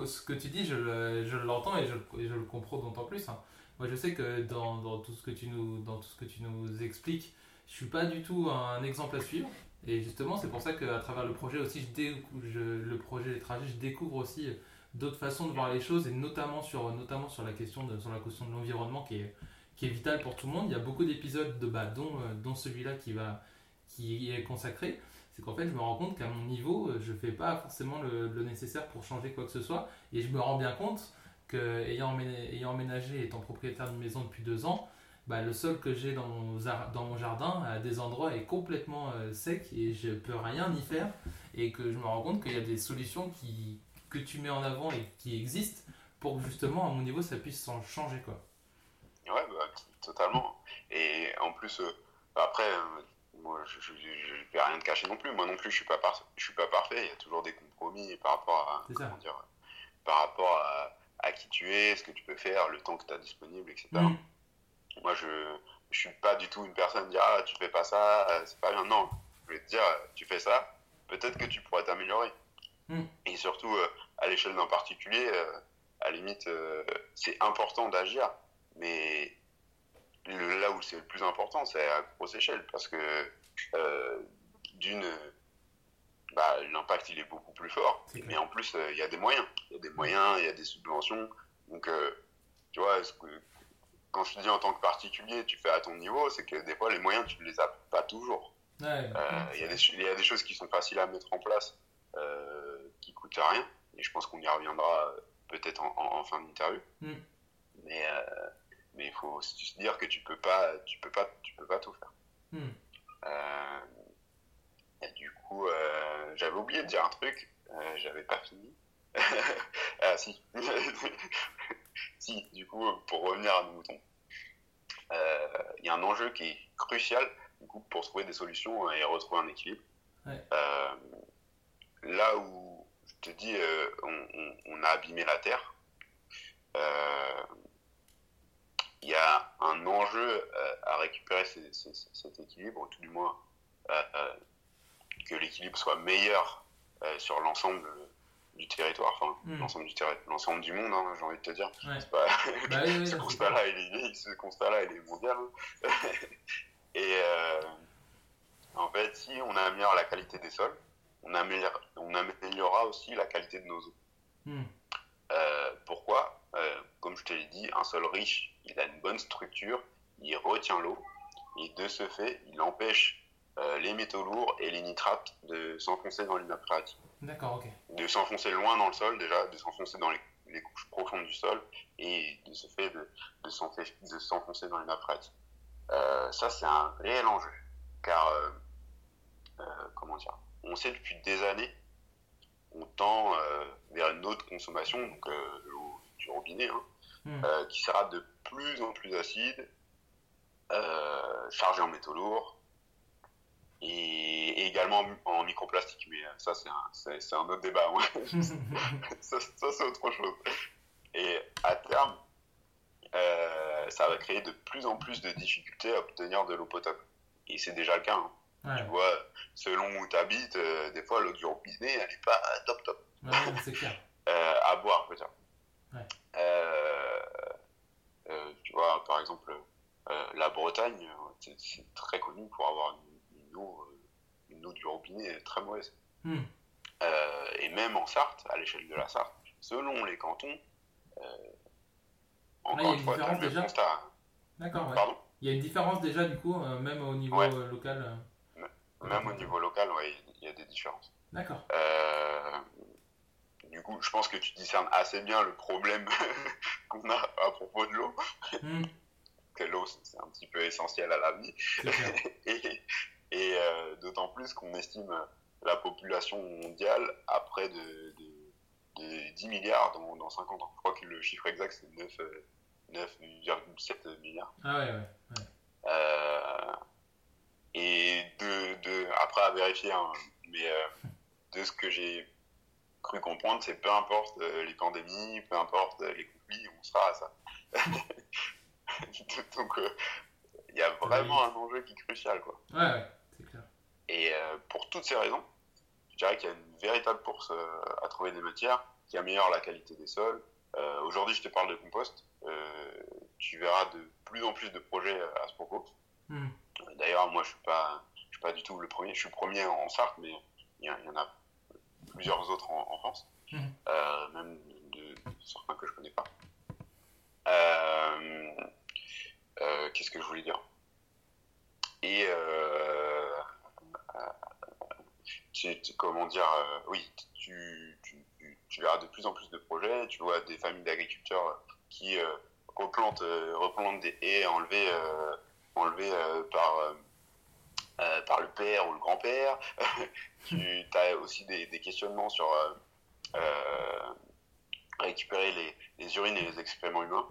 ce que tu dis, je, le- je l'entends et je, je le comprends d'autant plus. hein. Moi, je sais que dans, dans tout ce que tu nous, dans tout ce que tu nous expliques, je suis pas du tout un exemple à suivre. Et justement, c'est pour ça qu'à travers le projet aussi, je découvre, je- le projet Les Trajets, je découvre aussi d'autres façons de voir les choses et notamment sur, notamment sur la question de, sur la question de l'environnement qui est, qui est vitale pour tout le monde. Il y a beaucoup d'épisodes de bah, dont, euh, dont celui-là qui va qui est consacré. C'est qu'en fait, je me rends compte qu'à mon niveau, euh, je fais pas forcément le, nécessaire pour changer quoi que ce soit. Et je me rends bien compte que, ayant, emménagé, et étant propriétaire d'une maison depuis deux ans, bah, le sol que j'ai dans, mon dans mon jardin, à des endroits, est complètement euh, sec et je peux rien y faire. Et que je me rends compte qu'il y a des solutions qui, que tu mets en avant et qui existent pour que justement, à mon niveau, ça puisse changer. Quoi. Totalement. Et en plus, euh, après, euh, moi, je, je vais rien te cacher non plus. Moi non plus, je suis pas par- je suis pas parfait. Il y a toujours des compromis par rapport à, comment dire, par rapport à, à qui tu es, ce que tu peux faire, le temps que tu as disponible, etc. Mm. Moi, je, je suis pas du tout une personne à dire ah tu fais pas ça, euh, c'est pas bien. Non, je vais te dire tu fais ça, peut-être que tu pourrais t'améliorer. Mm. Et surtout euh, à l'échelle d'un particulier, euh, à la limite, euh, c'est important d'agir, mais le- là où c'est le plus important, c'est à grosse échelle, parce que euh, d'une, bah, l'impact il est beaucoup plus fort, mais en plus euh, il y a des moyens, il y a des moyens, il y a des subventions, donc euh, tu vois, que quand je te dis en tant que particulier, tu fais à ton niveau, c'est que des fois les moyens tu ne les as pas toujours. Ouais, Il y, a des- il y a des choses qui sont faciles à mettre en place, qui coûtent rien, et je pense qu'on y reviendra peut-être en, en- en fin d'interview. Mm. Mais euh, mais il faut aussi se dire que tu peux pas, tu peux pas, tu peux pas tout faire. Mm. Euh, et du coup, euh, j'avais oublié de dire un truc, euh, j'avais pas fini. ah si, si. Du coup, pour revenir à nos moutons, euh, il y a un enjeu qui est crucial du coup pour trouver des solutions et retrouver un équilibre. Ouais. Là où je te dis, on, on- on a abîmé la terre. Il y a un enjeu euh, à récupérer ces- ces- ces- cet équilibre, ou tout du moins euh, euh, que l'équilibre soit meilleur sur l'ensemble du territoire, enfin Mm. l'ensemble du terri- l'ensemble du monde, hein, j'ai envie de te dire. Ouais. C'est pas- Bah oui, oui, ce constat-là, il est, ce constat-là, il est mondial. hein. Et euh, en fait, si on améliore la qualité des sols, on, améliore, on améliorera aussi la qualité de nos eaux. Mm. Euh, pourquoi? Euh, Comme je te l'ai dit, un sol riche, il a une bonne structure, il retient l'eau, et de ce fait, il empêche euh, les métaux lourds et les nitrates de s'enfoncer dans les nappes phréatiques D'accord, ok. de s'enfoncer loin dans le sol déjà, de s'enfoncer dans les, les couches profondes du sol et de ce fait de, de s'enfoncer dans les nappes phréatiques. Euh, ça c'est un réel enjeu car euh, comment dire, on sait depuis des années on tend vers une autre consommation, donc l'eau du robinet, hein, Hmm. qui sera de plus en plus acide, chargé en métaux lourds, et, également en microplastique. Mais ça, c'est un, autre débat. ça, ça c'est autre chose. Et à terme, euh, ça va créer de plus en plus de difficultés à obtenir de l'eau potable. Et c'est déjà le cas. hein. Ouais. Tu vois, selon où tu habites, euh, des fois l'eau du robinet, elle n'est pas top top. Ouais, c'est clair. Euh, à boire, peut-être. Ouais. Tu vois, par exemple, euh, la Bretagne, euh, c'est très connu pour avoir une, une eau, euh, une eau du robinet très mauvaise. Hmm. Euh, et même en Sarthe, à l'échelle de la Sarthe, selon les cantons, euh, encore une une fois, le constat. D'accord, ouais. Pardon? Il y a une différence déjà, du coup, même au niveau Ouais. local. Même au niveau local, ouais, il y a des différences. D'accord. Du coup, je pense que tu discernes assez bien le problème qu'on a à propos de l'eau. Hmm. Que l'eau, c'est un petit peu essentiel à la vie. Et, et, euh, d'autant plus qu'on estime la population mondiale à près de, de, de 10 milliards dans, dans 50 ans. Je crois que le chiffre exact, c'est 9, euh, 9,7 milliards. Ah ouais, ouais. ouais. Euh, et de, de, après à vérifier, hein, mais euh, de ce que j'ai cru comprendre, c'est peu importe euh, les pandémies, peu importe euh, les conflits, on sera à ça. Donc euh, il y a vraiment un enjeu qui est crucial. Quoi. Ouais, ouais, c'est clair. Et pour toutes ces raisons, je dirais qu'il y a une véritable course à trouver des matières qui améliorent la qualité des sols. Euh, Aujourd'hui, je te parle de compost. Euh, tu verras de plus en plus de projets à ce propos. Hmm. D'ailleurs, moi, je suis pas, je suis pas du tout le premier. Je suis premier en Sarthe, mais il y, en- il y en a plusieurs autres en, en France, Mhm. Euh, même de, certains que je connais pas. Euh, euh, Qu'est-ce que je voulais dire? Et tu- tu- comment dire Oui, tu, tu, tu- tu verras de plus en plus de projets. Tu vois des familles d'agriculteurs qui replantent, replantent des haies enlevées, enlevées par euh, par le père ou le grand-père. tu as aussi des, des questionnements sur euh, euh, récupérer les, les urines et les excréments humains.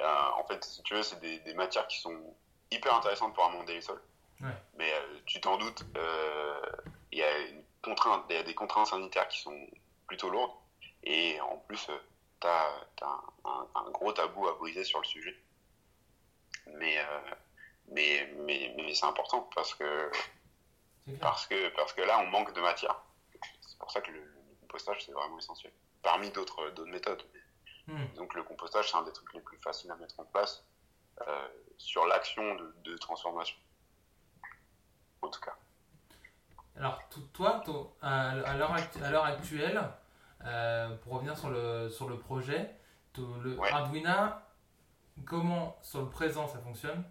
Euh, en fait, si tu veux, c'est des, des matières qui sont hyper intéressantes pour amender les sols. Ouais. Mais tu t'en doutes, il y a une contrainte, il y a des contraintes sanitaires qui sont plutôt lourdes. Et en plus, tu as, un, un gros tabou à briser sur le sujet. Mais, euh, mais, mais, mais c'est important parce que. Parce, que, parce que là, on manque de matière. C'est pour ça que le, le compostage, c'est vraiment essentiel. Parmi d'autres méthodes. Hmm. Donc le compostage, c'est un des trucs les plus faciles à mettre en place euh, sur l'action de, de transformation. En tout cas. Alors, to- toi, to- à, l'heure actuelle, euh, pour revenir sur le, sur le projet, le Ouais. Arduino, comment sur le présent ça fonctionne?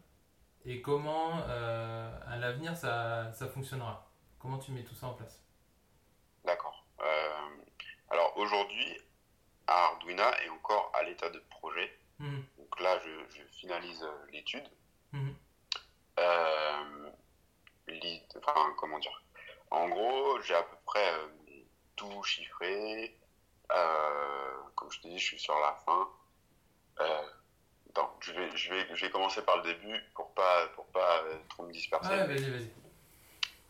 Et comment euh, à l'avenir ça, ça fonctionnera? Comment tu mets tout ça en place? D'accord. Euh, alors aujourd'hui, Arduino est encore à l'état de projet. Mhm. Donc là, je, je finalise euh, l'étude. Euh, l'i- enfin, comment dire? En gros, j'ai à peu près tout chiffré. Comme je te dis, je suis sur la fin. Euh, attends, je vais, je, vais, je vais commencer par le début pour pas, pour pas euh, trop me disperser. Ouais, vas-y, vas-y.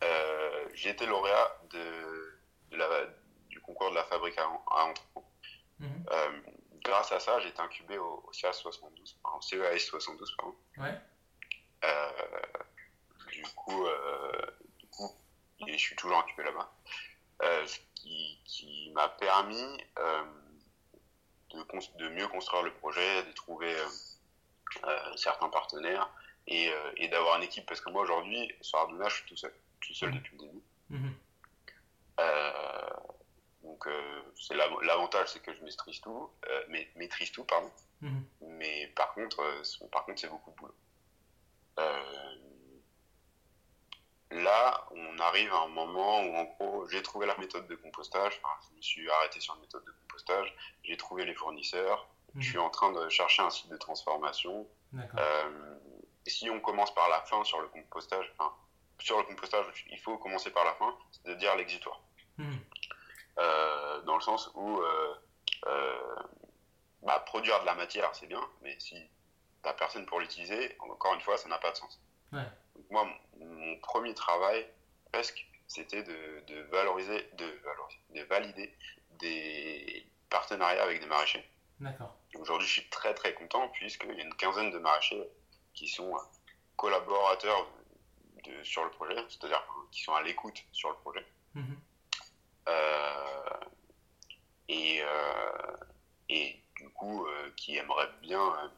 Euh, j'ai été lauréat de, de la, du concours de la fabrique à, à Entrepôt. Mhm. Euh, grâce à ça, j'ai été incubé au, au CEAS 72, enfin, au CEAS 72, pardon. Ouais. Euh, du coup, du coup, et je suis toujours incubé là-bas. Ce qui, qui m'a permis de, mieux construire le projet, de trouver certains partenaires et, euh, et d'avoir une équipe. Parce que moi, aujourd'hui, sur Arduino, je suis tout seul. Je suis seul depuis le début. Mhm. Euh, donc, euh, c'est l'av- l'avantage, c'est que je maîtrise tout, euh, mais, maîtrise tout, pardon. Mhm. Mais par contre, euh, c'est- par contre, c'est beaucoup de boulot. Euh, là, on arrive à un moment où, en gros, j'ai trouvé la méthode de compostage. Enfin, je me suis arrêté sur une méthode de compostage. J'ai trouvé les fournisseurs. Mhm. Je suis en train de chercher un site de transformation. Euh, si on commence par la fin sur le compostage, enfin, sur le compostage, il faut commencer par la fin, c'est-à-dire l'exutoire. Mhm. dans le sens où bah, produire de la matière, c'est bien, mais si t'as personne pour l'utiliser, encore une fois, ça n'a pas de sens. moi, mon, premier travail, presque, c'était de, de, valoriser, de, valoriser, de valider des partenariats avec des maraîchers. D'accord. Aujourd'hui, je suis très très content puisqu'il y a une quinzaine de maraîchers qui sont collaborateurs de, sur le projet, c'est-à-dire qui sont à l'écoute sur le projet. Mhm. Euh, et, euh, et du coup, euh, qui aimeraient bien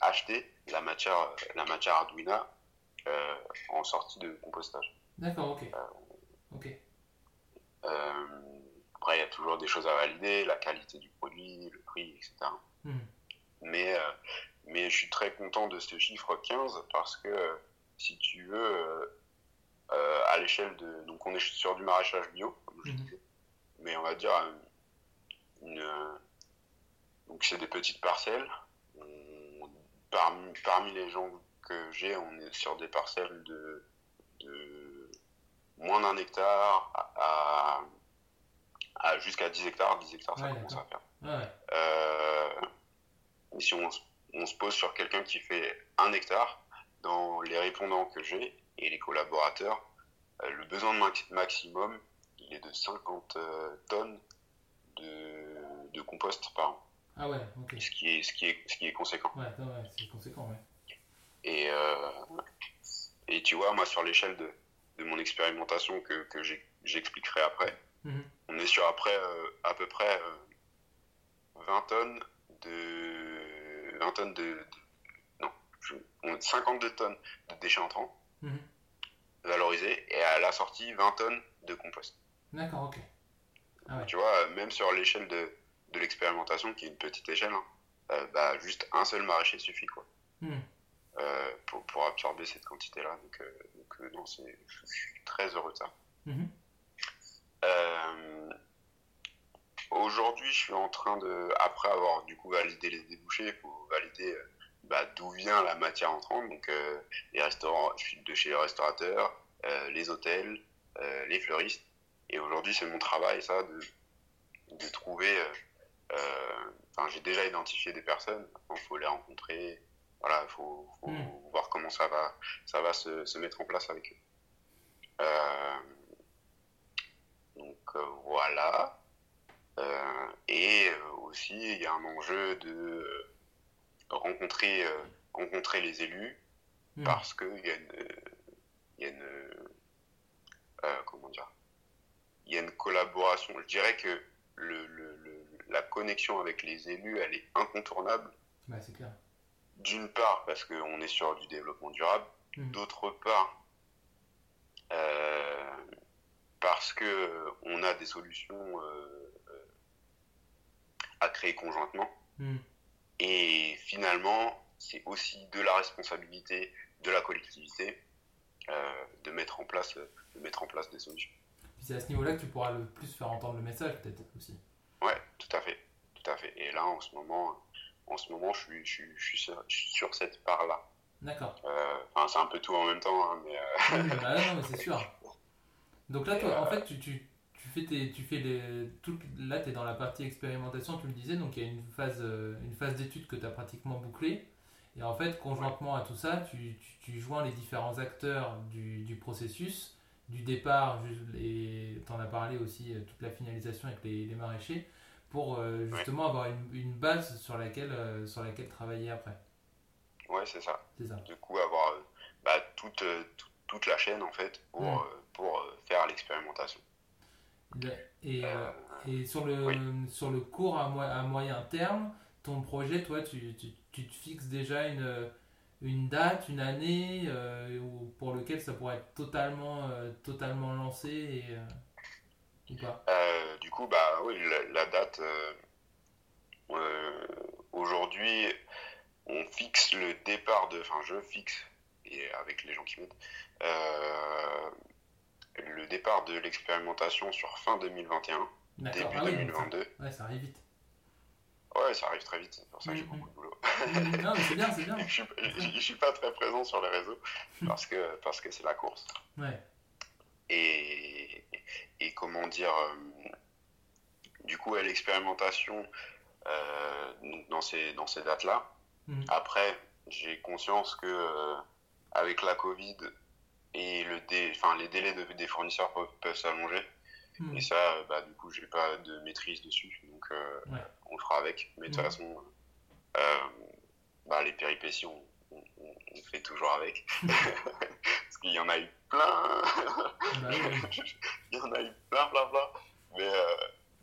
acheter la matière, la matière Arduino en sortie de compostage. D'accord, ok. ok. Après, il y a toujours des choses à valider, la qualité du produit, le prix, etc. Mhm. Mais, mais je suis très content de ce chiffre 15 parce que, si tu veux, euh, à l'échelle de. Donc, on est sur du maraîchage bio, comme je mhm. disais. Mais on va dire. Une, donc, c'est des petites parcelles. parmi, parmi les gens que j'ai, on est sur des parcelles de, de moins d'un hectare à, jusqu'à 10 hectares. 10 hectares, ça commence à faire. Euh, et si on, on se pose sur quelqu'un qui fait un hectare, dans les répondants que j'ai, et les collaborateurs, euh, le besoin de maximum, il est de 50 euh, tonnes de, de, compost par an. Ah ouais, ok. Ce qui est, ce qui est, ce qui est conséquent. Ouais, ouais c'est conséquent, ouais. Et, euh, et tu vois, moi, sur l'échelle de, de mon expérimentation que, que j'expliquerai après, mhm. on est sur après à peu près 20 tonnes de. 20 tonnes de. non, 52 tonnes de déchets entrants. Mhm valorisé et à la sortie 20 tonnes de compost. D'accord, ok. Ah tu vois, même sur l'échelle de, de l'expérimentation, qui est une petite échelle, hein, euh, bah, juste un seul maraîcher suffit quoi. Euh, pour, pour, absorber cette quantité-là. Donc, euh, donc non, je suis très heureux de ça. Mhm. Aujourd'hui, je suis en train de, après avoir du coup validé les débouchés, pour valider bah, d'où vient la matière entrante. Donc, euh, les restaurants, je suis de chez les restaurateurs, euh, les hôtels, euh, les fleuristes. Et aujourd'hui, c'est mon travail, ça, de, de trouver. Enfin, j'ai déjà identifié des personnes. il faut les rencontrer. Voilà, il faut, hmm. voir comment ça va, ça va se, se mettre en place avec eux. Donc voilà. et aussi, il y a un enjeu de rencontrer, euh, rencontrer les élus hmm. parce qu'il y a une, y a une euh, comment dire, il y a une collaboration. Je dirais que le, le, la connexion avec les élus, elle est incontournable. c'est clair. D'une part, parce qu'on est sur du développement durable. Hmm. D'autre part, euh, parce que on a des solutions à créer conjointement. Hmm. Et finalement, c'est aussi de la responsabilité de la collectivité euh, de, mettre en place, de mettre en place des solutions. c'est à ce niveau-là que tu pourras le plus faire entendre le message, peut-être aussi. Ouais, tout à fait, tout à fait. Et là, en ce moment, en ce moment, je suis, je, je suis, sur, cette part-là. D'accord. Euh, enfin, c'est un peu tout en même temps, hein, mais. Euh... Oui, bah non, mais c'est sûr. Donc là, toi, en fait, tu, tu, fais tu fais les, tout, là, tu es dans la partie expérimentation, tu le disais, donc il y a une phase, euh, une phase d'étude que tu as pratiquement bouclée. Et en fait, conjointement à tout ça, tu, tu, joins les différents acteurs du, du processus, du départ, et tu en as parlé aussi, euh, toute la finalisation avec les, les maraîchers, pour euh, justement avoir une, une, base sur laquelle, sur laquelle travailler après. Ouais, c'est ça. ça. Du coup, avoir bah, toute, toute, la chaîne en fait pour, pour faire l'expérimentation. Et, euh, et sur, le, sur le court à, à, moyen terme, ton projet, toi, tu, tu, tu te fixes déjà une, une date, une année euh, pour lequel ça pourrait être totalement, euh, totalement lancé et, ou pas? Du coup, bah oui, la, date, aujourd'hui, on fixe le départ de. Enfin, je fixe, et avec les gens qui m'aident, le départ de l'expérimentation sur fin 2021, début 2022. Ah ouais, ça arrive vite. Ouais, ça arrive très vite, c'est pour ça que j'ai mm, beaucoup de boulot. Mm. non, mais c'est bien, c'est bien. je, suis, suis pas très présent sur les réseaux parce que parce que c'est la course. Ouais. et, et comment dire, du coup, à l'expérimentation dans ces, dans ces dates-là. Après, j'ai conscience que avec la Covid et le dé, enfin, les délais de, des fournisseurs peuvent, peuvent s'allonger. Mhm. Et ça, bah, du coup, j'ai pas de maîtrise dessus. Donc, euh, Ouais. on le fera avec. Mais de toute Mhm. façon, euh, bah, les péripéties, on, on, fait toujours avec. Parce qu'il y en a eu plein. Bah. Il y en a eu plein, plein, plein. Mais, euh,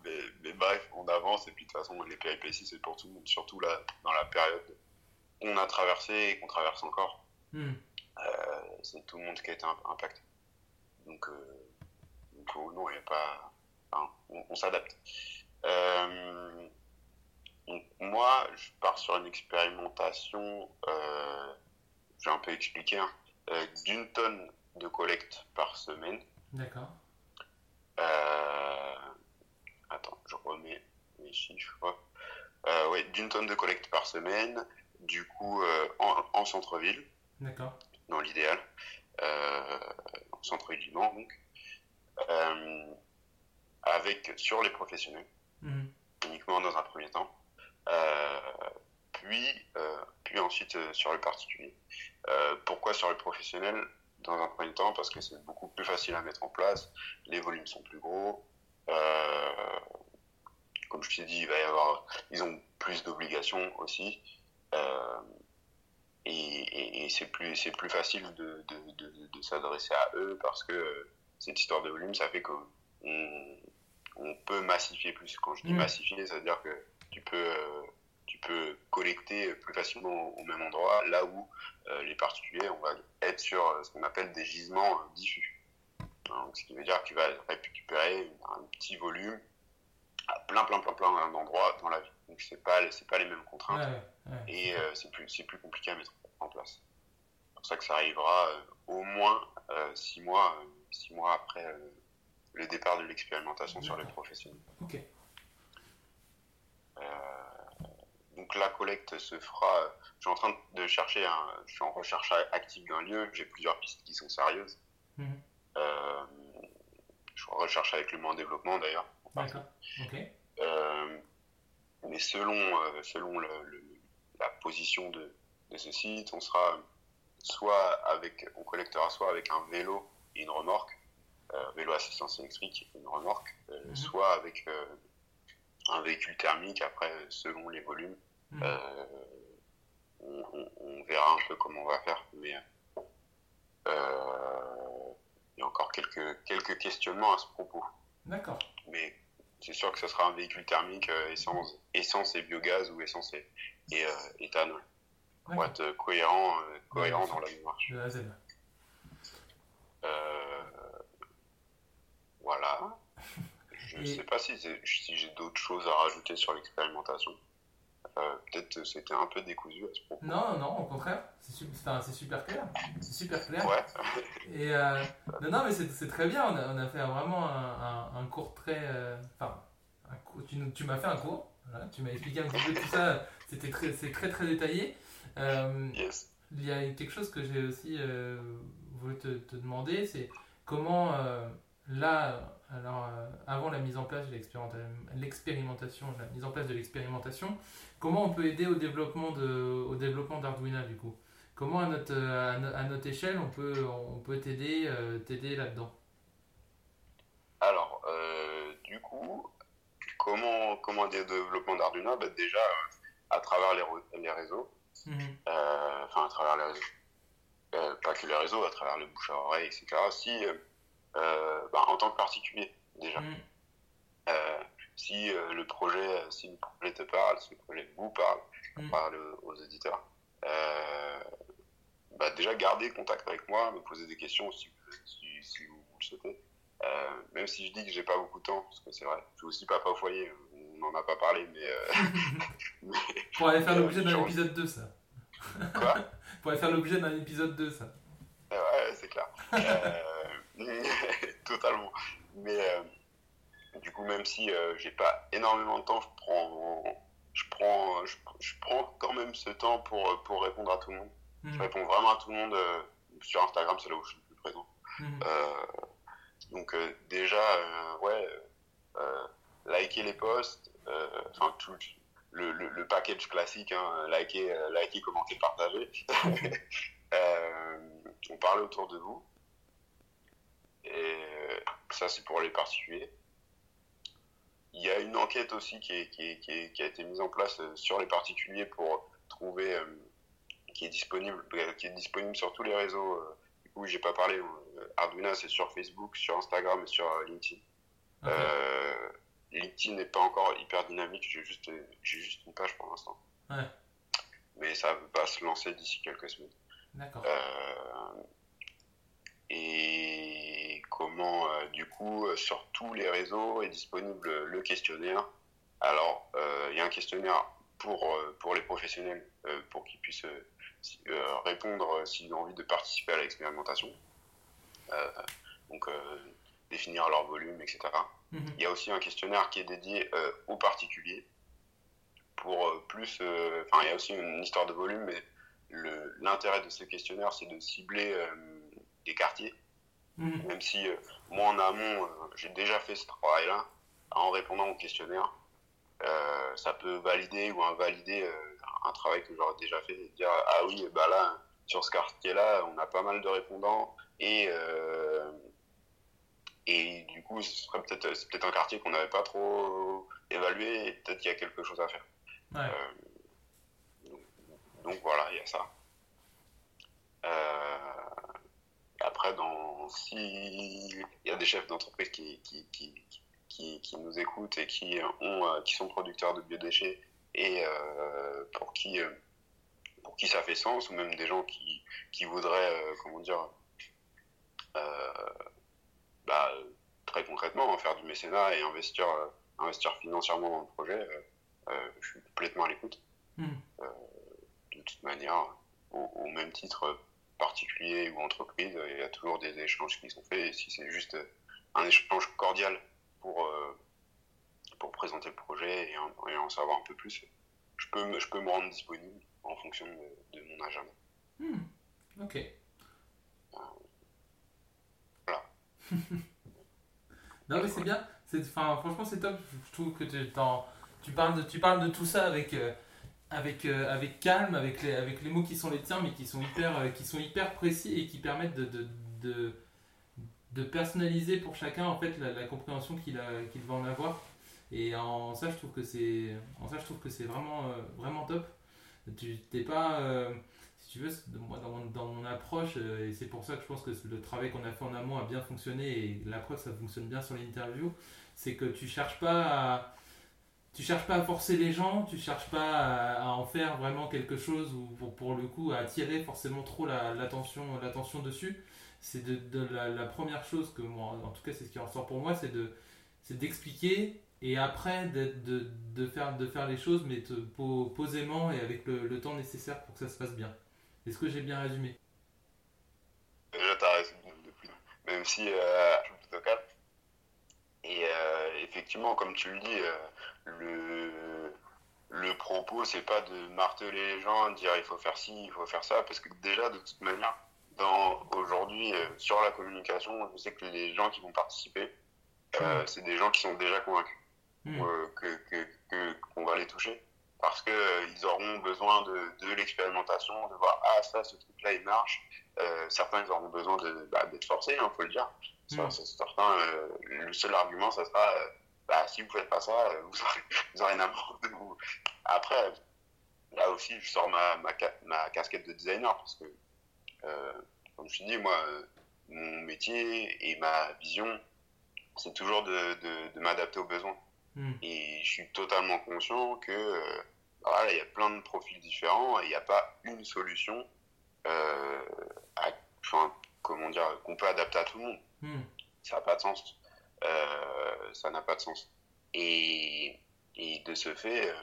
mais, mais bref, on avance. Et puis, de toute façon, les péripéties, c'est pour tout le monde. Surtout là, dans la période qu'on a traversée et qu'on traverse encore. Hmm. Euh, c'est tout le monde qui a été imp- impacté. Donc, euh, donc, oh, non, il n'y a pas. enfin, on, on s'adapte. Euh, donc, moi, je pars sur une expérimentation, euh, je vais un peu expliquer, hein, euh, d'une tonne de collecte par semaine. D'accord. Euh, attends, je remets mes chiffres. Euh, ouais, d'une tonne de collecte par semaine, du coup, euh, en, en centre-ville D'accord. Dans l'idéal, euh, en centre-ville du Mans, donc, euh, avec sur les professionnels, Mhm. uniquement dans un premier temps, euh, puis, euh, puis ensuite euh, sur les particuliers. Euh, pourquoi sur les professionnels dans un premier temps Parce que c'est beaucoup plus facile à mettre en place, les volumes sont plus gros. euh, comme je t'ai dit, il va y avoir, ils ont plus d'obligations aussi. Euh, et, et- et c'est plus c'est plus facile de, de, de, de s'adresser à eux parce que euh, cette histoire de volume ça fait qu'on on peut massifier plus quand je dis Mm. massifier ça veut dire que tu peux euh, tu peux collecter plus facilement au même endroit là où euh, les particuliers on va être sur ce qu'on appelle des gisements diffus donc, ce qui veut dire que tu vas récupérer un petit volume à plein plein plein plein d'endroits dans la vie donc c'est pas c'est pas les mêmes contraintes ouais, ouais. et euh, c'est plus, c'est plus compliqué à mettre en place. C'est pour ça que ça arrivera euh, au moins euh, six, mois, euh, six mois après euh, le départ de l'expérimentation sur les professionnels. Euh, donc la collecte se fera. euh, Je suis en train de chercher, un, je suis en recherche active d'un lieu. J'ai plusieurs pistes qui sont sérieuses. Mhm. Euh, je recherche avec le Mans développement d'ailleurs. D'accord. Euh, mais selon, euh, selon le, le- la position de, de ce site, on sera soit avec, on collectera soit avec un vélo et une remorque, euh, vélo assistance électrique et une remorque, euh, Mhm. soit avec un véhicule thermique. Après, selon les volumes, Mhm. on, on- on verra un peu comment on va faire. Mais il y a encore quelques, quelques questionnements à ce propos D'accord. mais c'est sûr que ce sera un véhicule thermique euh, essence, essence et biogaz ou essence et, et euh, éthanol pour être cohérent, euh, cohérent Ouais, dans la démarche. De A à Z. Euh, voilà. Je ne Et- sais pas si, si j'ai d'autres choses à rajouter sur l'expérimentation. Euh, Peut-être que c'était un peu décousu à ce propos. Non, non, au contraire. C'est su- enfin, c'est super clair. C'est super clair. Ouais, Et euh, non, non, mais c'est très bien. On a, on a fait vraiment un, un- un cours très. euh, Enfin, cours- tu, m'as fait un cours. voilà, tu m'as expliqué un petit peu tout ça. C'était très, c'est très très détaillé. Euh, yes. il y a quelque chose que j'ai aussi voulu te, te demander, c'est comment là, alors euh, avant la mise en place de l'expérimenta- l'expérimentation, la mise en place de l'expérimentation, comment on peut aider au développement de, au développement d'Arduino du coup? Comment à notre, euh, à no- à notre échelle on peut, on peut t'aider, euh, t'aider là-dedans? Alors, euh, du coup, comment, comment dire développement d'Arduino bah, Déjà, à travers les, les réseaux, euh, enfin à travers les réseaux, pas que les réseaux, à travers le bouche à oreille, etc. Si, bah, en tant que particulier, déjà, Mhm. Euh, si euh, le projet, euh, si le projet te parle, si le projet vous parle, Mm. parle aux auditeurs, euh, bah, déjà gardez contact avec moi, me poser des questions si, si, si vous, vous le souhaitez. Euh, même si je dis que j'ai pas beaucoup de temps, parce que c'est vrai, je suis aussi papa au foyer, on n'en a pas parlé, mais, euh, Pour aller faire Euh, l'objet d'un épisode 2, ça. quoi? Pour aller faire l'objet d'un épisode 2, ça. Euh, Ouais, c'est clair. Totalement. Mais euh, du coup, même si euh, j'ai pas énormément de temps, je prends, je prends, je, je prends quand même ce temps pour, pour répondre à tout le monde. Je Mhm. réponds vraiment à tout le monde. euh, sur Instagram, c'est là où je suis le plus présent. Euh, Donc déjà, ouais, liker les posts, enfin tout le, le, package classique, hein, liker, liker, commenter, partager. on parle autour de vous. Et ça, c'est pour les particuliers. Il y a une enquête aussi qui, est, qui, qui, qui, a été mise en place sur les particuliers pour trouver qui est disponible, euh, qui est disponible sur tous les réseaux. Euh, du coup, j'ai pas parlé. Euh, Arduino, c'est sur Facebook, sur Instagram et sur LinkedIn. LinkedIn n'est pas encore hyper dynamique. J'ai juste, j'ai juste une page pour l'instant. Mais ça va se lancer d'ici quelques semaines. D'accord. et comment, du coup, sur tous les réseaux est disponible le questionnaire. Alors, il y a un questionnaire pour, pour les professionnels, pour qu'ils puissent euh, répondre euh, s'ils ont envie de participer à l'expérimentation. Euh, donc, définir leur volume, etc. Mhm. Il y a aussi un questionnaire qui est dédié aux particuliers pour plus. Enfin, il y a aussi une histoire de volume, mais l'intérêt de ce questionnaire, c'est de cibler des quartiers. Mhm. Même si moi, en amont, j'ai déjà fait ce travail-là, en répondant au questionnaire, ça peut valider ou invalider un travail que j'aurais déjà fait, dire ah oui, bah là, sur ce quartier-là, on a pas mal de répondants et euh, et du coup, ce serait peut-être c'est peut-être un quartier qu'on n'avait pas trop évalué et peut-être qu'il y a quelque chose à faire. Euh, donc, voilà, il y a ça. Euh, après, dans, si il y a des chefs d'entreprise qui qui, qui, qui, qui, nous écoutent et qui, ont, qui sont producteurs de biodéchets et euh, pour qui euh, pour qui ça fait sens ou même des gens qui, qui voudraient euh, comment dire bah, très concrètement faire du mécénat et investir investir financièrement dans le projet je suis complètement à l'écoute hmm. de toute manière au, même titre particulier ou entreprise, il y a toujours des échanges qui sont faits. Et si c'est juste un échange cordial pour, pour présenter le projet et en, en, savoir un peu plus, je peux, je peux me rendre disponible en fonction de, mon agenda. Hmm. Ok. Voilà. non mais c'est bien. Enfin, franchement c'est top. Je trouve que tu, tu, parles de, tu parles de tout ça avec, euh, avec, euh, avec calme, avec les, avec les mots qui sont les tiens, mais qui sont hyper, euh, qui sont hyper précis et qui permettent de, de, de, de personnaliser pour chacun en fait la, la compréhension qu'il qu'il va en avoir. Et en ça, je trouve que c'est, en ça, je trouve que c'est vraiment, euh, vraiment top. Tu t'es pas, si tu veux, moi, dans, mon, approche, et c'est pour ça que je pense que le travail qu'on a fait en amont a bien fonctionné et l'approche ça fonctionne bien sur l'interview, c'est que tu cherches pas à, tu cherches pas à forcer les gens, tu cherches pas à, en faire vraiment quelque chose ou pour, le coup à attirer forcément trop l'attention, l'attention dessus. C'est de, la, première chose que moi, en tout cas c'est ce qui ressort pour moi, c'est de, c'est d'expliquer et après de, de, faire, de faire les choses, mais posément et avec le, temps nécessaire pour que ça se passe bien. Est-ce que j'ai bien résumé? Déjà, tu as résumé depuis, même si euh, je suis plutôt calme. Et euh, effectivement, comme tu le dis, euh, le, le propos, c'est pas de marteler les gens, de dire il faut faire ci, il faut faire ça, parce que déjà, de toute manière, aujourd'hui, sur la communication, je sais que les gens qui vont participer, c'est des gens qui sont déjà convaincus. Hmm. Euh, que qu'on va les toucher parce que euh, ils auront besoin de, de l'expérimentation, de voir ah ça ce truc là il marche. Euh, certains ils auront besoin de bah, d'être forcés, il hein, faut le dire. Hmm. certains, le seul argument ça sera bah, si vous faites pas ça, vous aurez, vous aurez une amende. Après, là aussi je sors ma, ma, ma, casquette de designer parce que comme je dis moi mon métier et ma vision c'est toujours de, de, de m'adapter aux besoins. Hmm. Et je suis totalement conscient que euh, voilà, il y a plein de profils différents et il n'y a pas une solution euh, enfin, comment dire, qu'on peut adapter à tout le monde. Hmm. Ça n'a pas de sens. Euh, ça n'a pas de sens. Et, et de ce fait,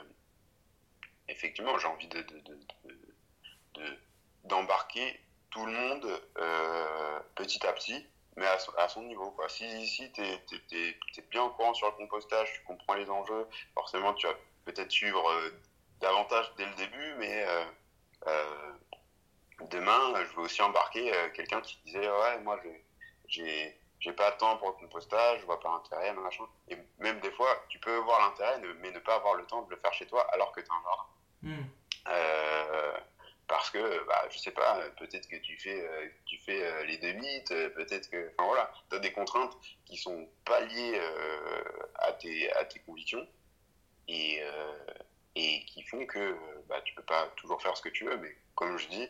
effectivement, j'ai envie de, de, d'embarquer tout le monde petit à petit mais à, son niveau. Si, si tu es, bien au courant sur le compostage, tu comprends les enjeux, forcément tu vas peut-être suivre euh, davantage dès le début, mais euh, euh, demain, je veux aussi embarquer quelqu'un qui disait Ouais, moi j'ai j'ai pas de temps pour le compostage, je vois pas l'intérêt, machin. Et même des fois, tu peux voir l'intérêt, mais ne pas avoir le temps de le faire chez toi alors que tu as un jardin. Hmm. Euh, parce que, bah, je sais pas, peut-être que tu fais, euh, tu fais euh, les demi peut-être que, enfin voilà, tu as des contraintes qui sont pas liées à, tes, à tes convictions et, et qui font que bah, tu peux pas toujours faire ce que tu veux, mais comme je dis,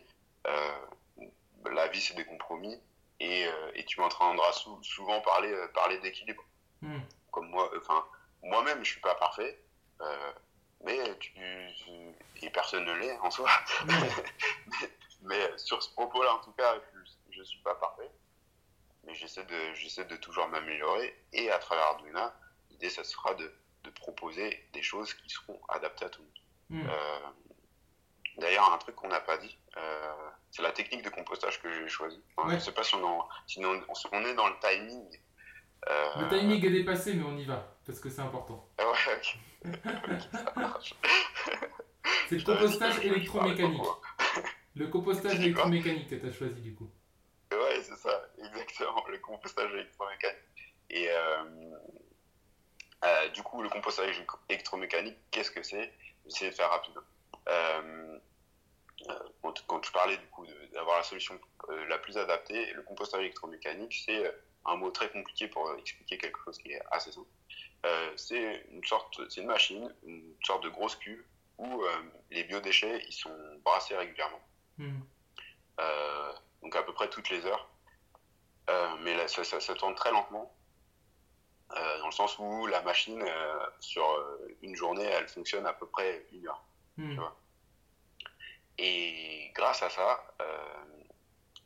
la vie c'est des compromis et, euh, et tu m'entendras souvent parler, euh, parler d'équilibre. Hmm. Comme moi, enfin, moi-même, je suis pas parfait, euh, mais tu, et personne ne l'est en soi. Hmm. mais, sur ce propos-là, en tout cas, je, ne suis pas parfait, mais j'essaie de, j'essaie de toujours m'améliorer. Et à travers Arduino, l'idée, ça sera de, de, proposer des choses qui seront adaptées à tout le monde. Hmm. D'ailleurs, un truc qu'on n'a pas dit, euh, c'est la technique de compostage que j'ai choisie. Je ne sais pas si on, on, est dans le timing. Euh, le timing est dépassé, mais on y va, parce que c'est important. Ah ouais, ok. c'est le compostage électromécanique. Le compostage électromécanique que tu as choisi du coup. Ouais, c'est ça, exactement, le compostage électromécanique. Et euh, du coup, le compostage électromécanique, qu'est-ce que c'est? J'essaie de faire rapide. Euh, quand, je parlais du coup d'avoir la solution euh, la plus adaptée, le compostage électromécanique, c'est euh, un mot très compliqué pour expliquer quelque chose qui est assez simple. c'est une sorte, c'est une machine, une sorte de grosse cuve où les biodéchets ils sont brassés régulièrement. Hmm. donc à peu près toutes les heures. mais là, ça, ça, tourne très lentement. dans le sens où la machine, sur une journée, elle fonctionne à peu près une heure. Hmm. Et grâce à ça, euh,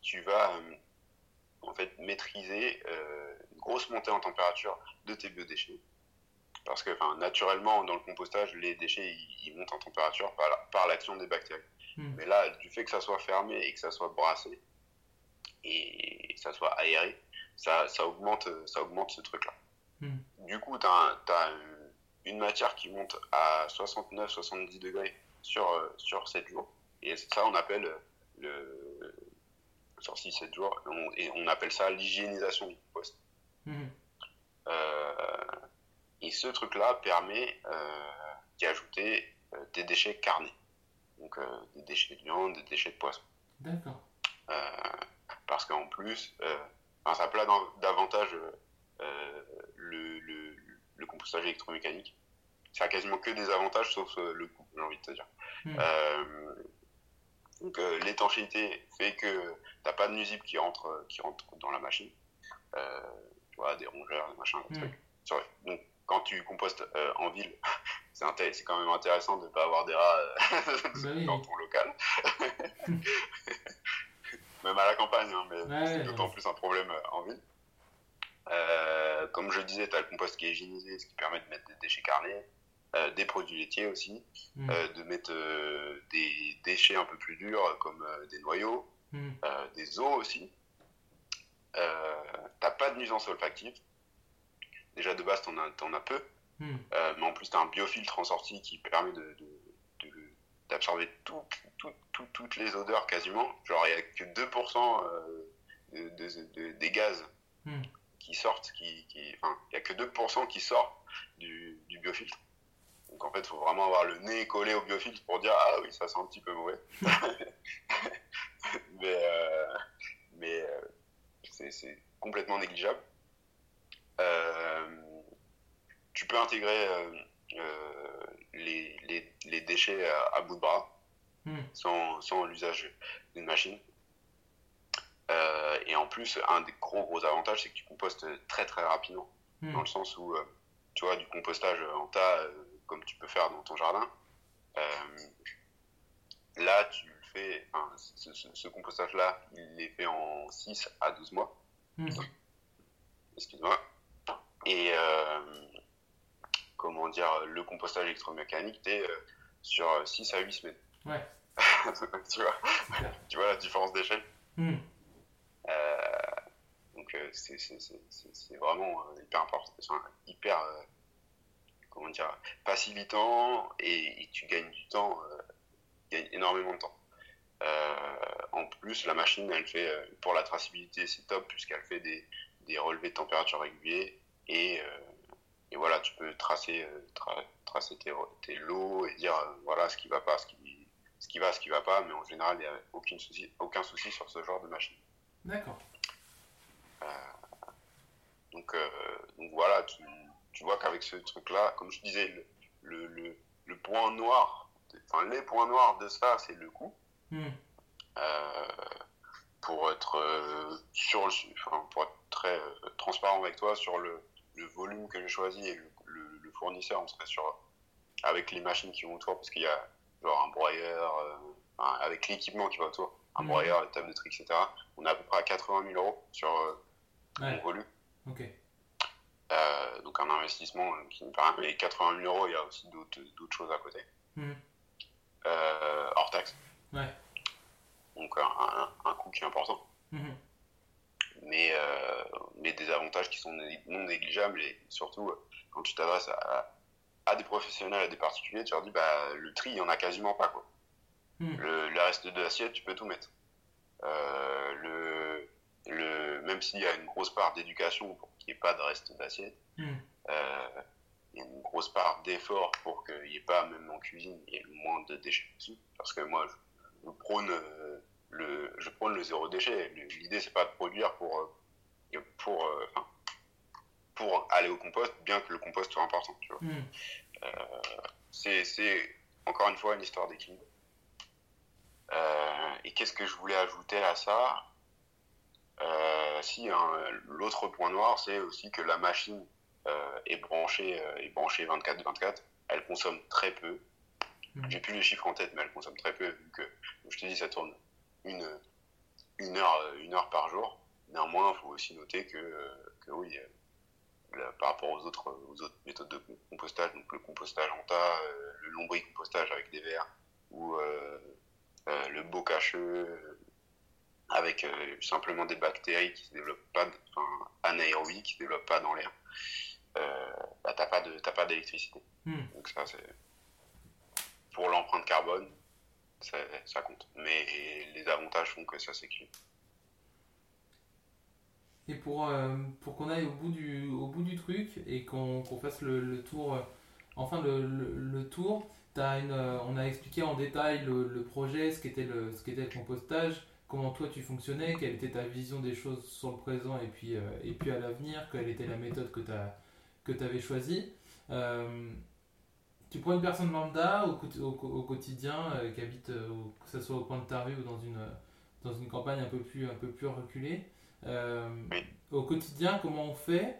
tu vas euh, en fait maîtriser euh, une grosse montée en température de tes biodéchets. Parce que naturellement, dans le compostage, les déchets ils, montent en température par, l'action des bactéries. Hmm. Mais là, du fait que ça soit fermé et que ça soit brassé et que ça soit aéré, ça, ça, augmente, ça augmente ce truc-là. Hmm. Du coup, tu as, une matière qui monte à 69-70 degrés sur, sur 7 jours. Et ça, on appelle le, sur 6-7 jours, et on, appelle ça l'hygiénisation du poste. Mhm. Euh, et ce truc-là permet euh, d'y ajouter euh, des déchets carnés. Donc des déchets de viande, des déchets de poisson. D'accord. parce qu'en plus, ça le, le, le, compostage électromécanique. Ça a quasiment que des avantages sauf le coût, j'ai envie de te dire. Mhm. Donc euh, l'étanchéité fait que tu n'as pas de nuisibles qui rentrent, qui rentrent dans la machine. Euh, tu vois, des rongeurs, des machins, des trucs. Donc quand tu compostes euh, en ville, c'est quand même intéressant de ne pas avoir des rats bah dans ton local. même à la campagne, hein, mais c'est d'autant plus un problème en ville. comme je disais, tu as le compost qui est hygiénisé, ce qui permet de mettre des déchets carnés. Euh, des produits laitiers aussi, mm. euh, de mettre euh, des déchets un peu plus durs comme des noyaux, mm. des os aussi. t'as pas de nuisance olfactive. Déjà de base, t'en as, en as peu. Mm. mais en plus, tu as un biofiltre en sortie qui permet de, d'absorber toutes les odeurs quasiment. Genre, il n'y a que 2% des gaz qui sortent, qui, il n'y a que 2% qui sortent du, du biofiltre. Donc en fait, il faut vraiment avoir le nez collé au biofiltre pour dire ah oui, ça sent un petit peu mauvais. mais euh, mais euh, c'est complètement négligeable. Euh, tu peux intégrer les, les, les, déchets à, bout de bras hmm. sans, sans l'usage d'une machine. et en plus, un des gros gros avantages, c'est que tu compostes très très rapidement. Hmm. Dans le sens où, tu vois, du compostage en tas, comme tu peux faire dans ton jardin. Euh, là, tu le fais, ce, compostage-là, il est fait en 6 à 12 mois. Hmm. Excuse-moi. Et euh, comment dire, le compostage électromécanique, tu es euh, sur 6 à 8 semaines. Ouais. tu, vois, tu vois la différence d'échelle hmm. Donc, c'est vraiment hyper important, hyper comment dire, facilitant et, tu gagnes du temps, euh, énormément de temps. Euh, en plus, la machine, elle fait, euh, pour la traçabilité, c'est top puisqu'elle fait des, des relevés de température réguliers et, et voilà, tu peux tracer, tracer tes, tes, lots et dire voilà ce qui va pas, ce qui, ce qui va, ce qui va pas, mais en général, il n'y a aucun souci, aucun souci sur ce genre de machine. D'accord. donc, donc voilà, tu, tu vois qu'avec ce truc-là, comme je disais, le, le, le, point noir, enfin les points noirs de ça, c'est le coût. Hmm. Euh, pour être euh, sur enfin, pour être très euh, transparent avec toi sur le, le volume que j'ai choisi et le, fournisseur, on serait sur avec les machines qui vont autour parce qu'il y a genre un broyeur avec l'équipement qui va autour, un hmm. broyeur, une table de tri, etc. On est à peu près à 80 000 euros sur le volume. Ok. Euh, donc un investissement qui me paraît. Mais 80 000 euros, il y a aussi d'autres choses à côté. Hmm. Euh, hors taxe. Ouais. Donc un, un, coût qui est important. Hmm. Mais, euh, mais des avantages qui sont non négligeables et surtout quand tu t'adresses à, à, des professionnels, à des particuliers, tu leur dis bah, le tri, il n'y en a quasiment pas. Quoi. Hmm. Le, le, reste de l'assiette, tu peux tout mettre. le, le, même s'il y a une grosse part d'éducation pour qu'il n'y ait pas de reste d'assiette, hmm. euh, il y a une grosse part d'effort pour qu'il n'y ait pas, même en cuisine, il y ait le moins de déchets aussi. Parce que moi, je, prône, euh, le, je prône le zéro déchet. L'idée, c'est pas de produire pour, euh, pour, aller au compost, bien que le compost soit important. Hmm. c'est encore une fois une histoire d'équilibre. et qu'est-ce que je voulais ajouter à ça? Si hein, l'autre point noir, c'est aussi que la machine euh, est branchée euh, est branchée 24/24. Elle consomme très peu. Mhm. J'ai plus les chiffres en tête, mais elle consomme très peu vu que, je te dis, ça tourne une, une, heure, une heure par jour. Néanmoins, il faut aussi noter que, que oui, par rapport aux autres, aux autres méthodes de compostage, donc le compostage en tas, le lombricompostage avec des verres, ou le bocacheux, avec euh, simplement des bactéries qui se développent pas, enfin, anaérobies, qui se développent pas dans l'air, euh, bah, t'as pas de, pas d'électricité. Hmm. Donc ça, c'est pour l'empreinte carbone, ça compte. Mais les avantages font que ça s'équilibre. Et pour, euh, pour qu'on aille au bout du, au bout du truc et qu'on fasse le, le, tour, euh, enfin le, le, tour, as une, on a expliqué en détail le, projet, ce qu'était le, ce qu'était le compostage, comment toi tu fonctionnais, quelle était ta vision des choses sur le présent et puis, euh, et puis à l'avenir, quelle était la méthode que tu avais choisie. Euh, tu prends une personne lambda au, au, quotidien euh, qui habite, que ce soit au coin de ta rue ou dans une, dans une campagne un peu plus, un peu plus reculée. au quotidien, comment on fait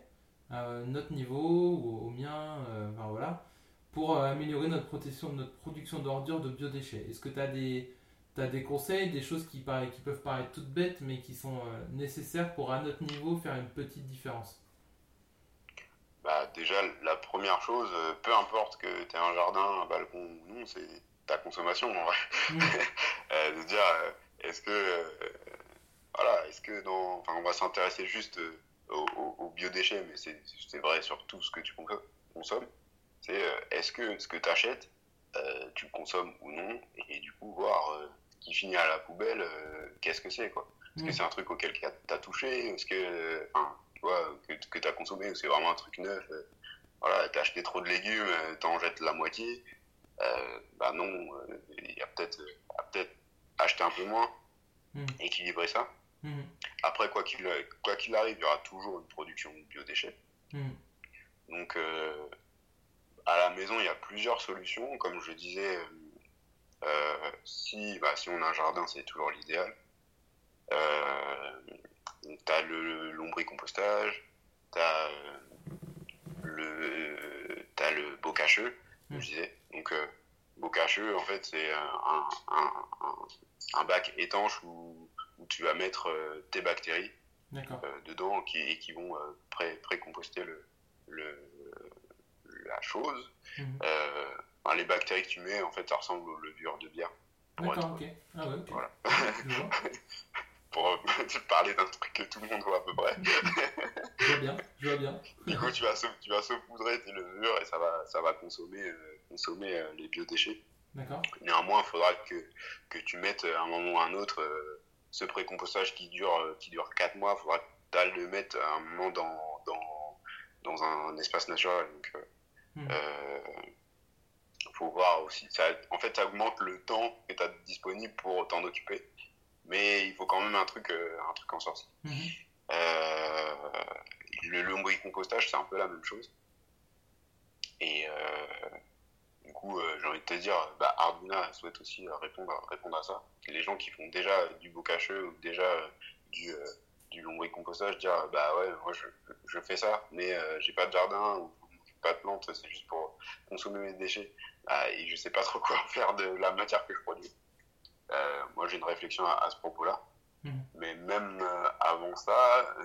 à notre niveau ou au mien, enfin, voilà, pour améliorer notre protection, notre production d'ordures de biodéchets? Est-ce que tu as des tu as des conseils, des choses qui, qui peuvent paraître toutes bêtes, mais qui sont euh, nécessaires pour, à notre niveau, faire une petite différence bah, Déjà, la première chose, euh, peu importe que tu aies un jardin, un balcon ou non, c'est ta consommation en vrai. Mmh. Euh, de dire, est-ce que. voilà, est-ce que dans. Enfin, on va s'intéresser juste aux, biodéchets, mais c'est vrai sur tout ce que tu consommes. C'est est-ce que ce que tu achètes, tu le consommes ou non, et du coup voir qui finit à la poubelle, euh, qu'est-ce que c'est quoi Est-ce que mm. c'est un truc auquel tu as touché Est-ce que, tu vois, que, que tu as consommé ou c'est vraiment un truc neuf euh, Voilà, tu as acheté trop de légumes, euh, tu en jettes la moitié. bah non, il y a peut-être peut acheter un peu moins, mm. équilibrer ça. Mm. Après, quoi qu'il quoi qu'il arrive, il y aura toujours une production de biodéchets. Donc, à la maison, il y a plusieurs solutions. Comme je disais, euh, si, bah, si on a un jardin, c'est toujours l'idéal. Euh, tu as le lombricompostage, tu as euh, le, as le bocacheux, je hmm. disais. Donc, euh, bocacheux, en fait, c'est un, un, un, bac étanche où, où, tu vas mettre tes bactéries dedans qui, et qui vont pré-composter le, le, la chose. Hmm les bactéries que tu mets, en fait, ça ressemble aux levures de bière. D'accord, ok. Ah ouais, ok. Voilà. pour euh, parler d'un truc que tout le monde voit à peu près. je vois bien, je vois bien. Du coup, tu vas, tu vas saupoudrer tes levures et ça va, ça va consommer, euh, consommer euh, les biodéchets. D'accord. Néanmoins, il faudra que, que tu mettes à un moment ou à un autre ce pré-compostage qui dure, qui dure 4 mois. Il faudra as le mettre à un moment dans, dans, dans un espace naturel. Donc, hmm. faut voir aussi. Ça, en fait, ça augmente le temps que tu as disponible pour t'en occuper. Mais il faut quand même un truc, un truc en sortie. Hmm. le lombricompostage, c'est un peu la même chose. Et du coup, j'ai envie de te dire, bah, Arduina souhaite aussi répondre, répondre à ça. Les gens qui font déjà du bocacheux ou déjà du, euh, du lombricompostage, dire bah ouais, moi je, je fais ça, mais euh, j'ai pas de jardin ou pas de plantes, c'est juste pour consommer mes déchets. Bah, et je sais pas trop quoi faire de la matière que je produis. Euh, moi j'ai une réflexion à, ce propos-là. Mmh. Mais même avant ça,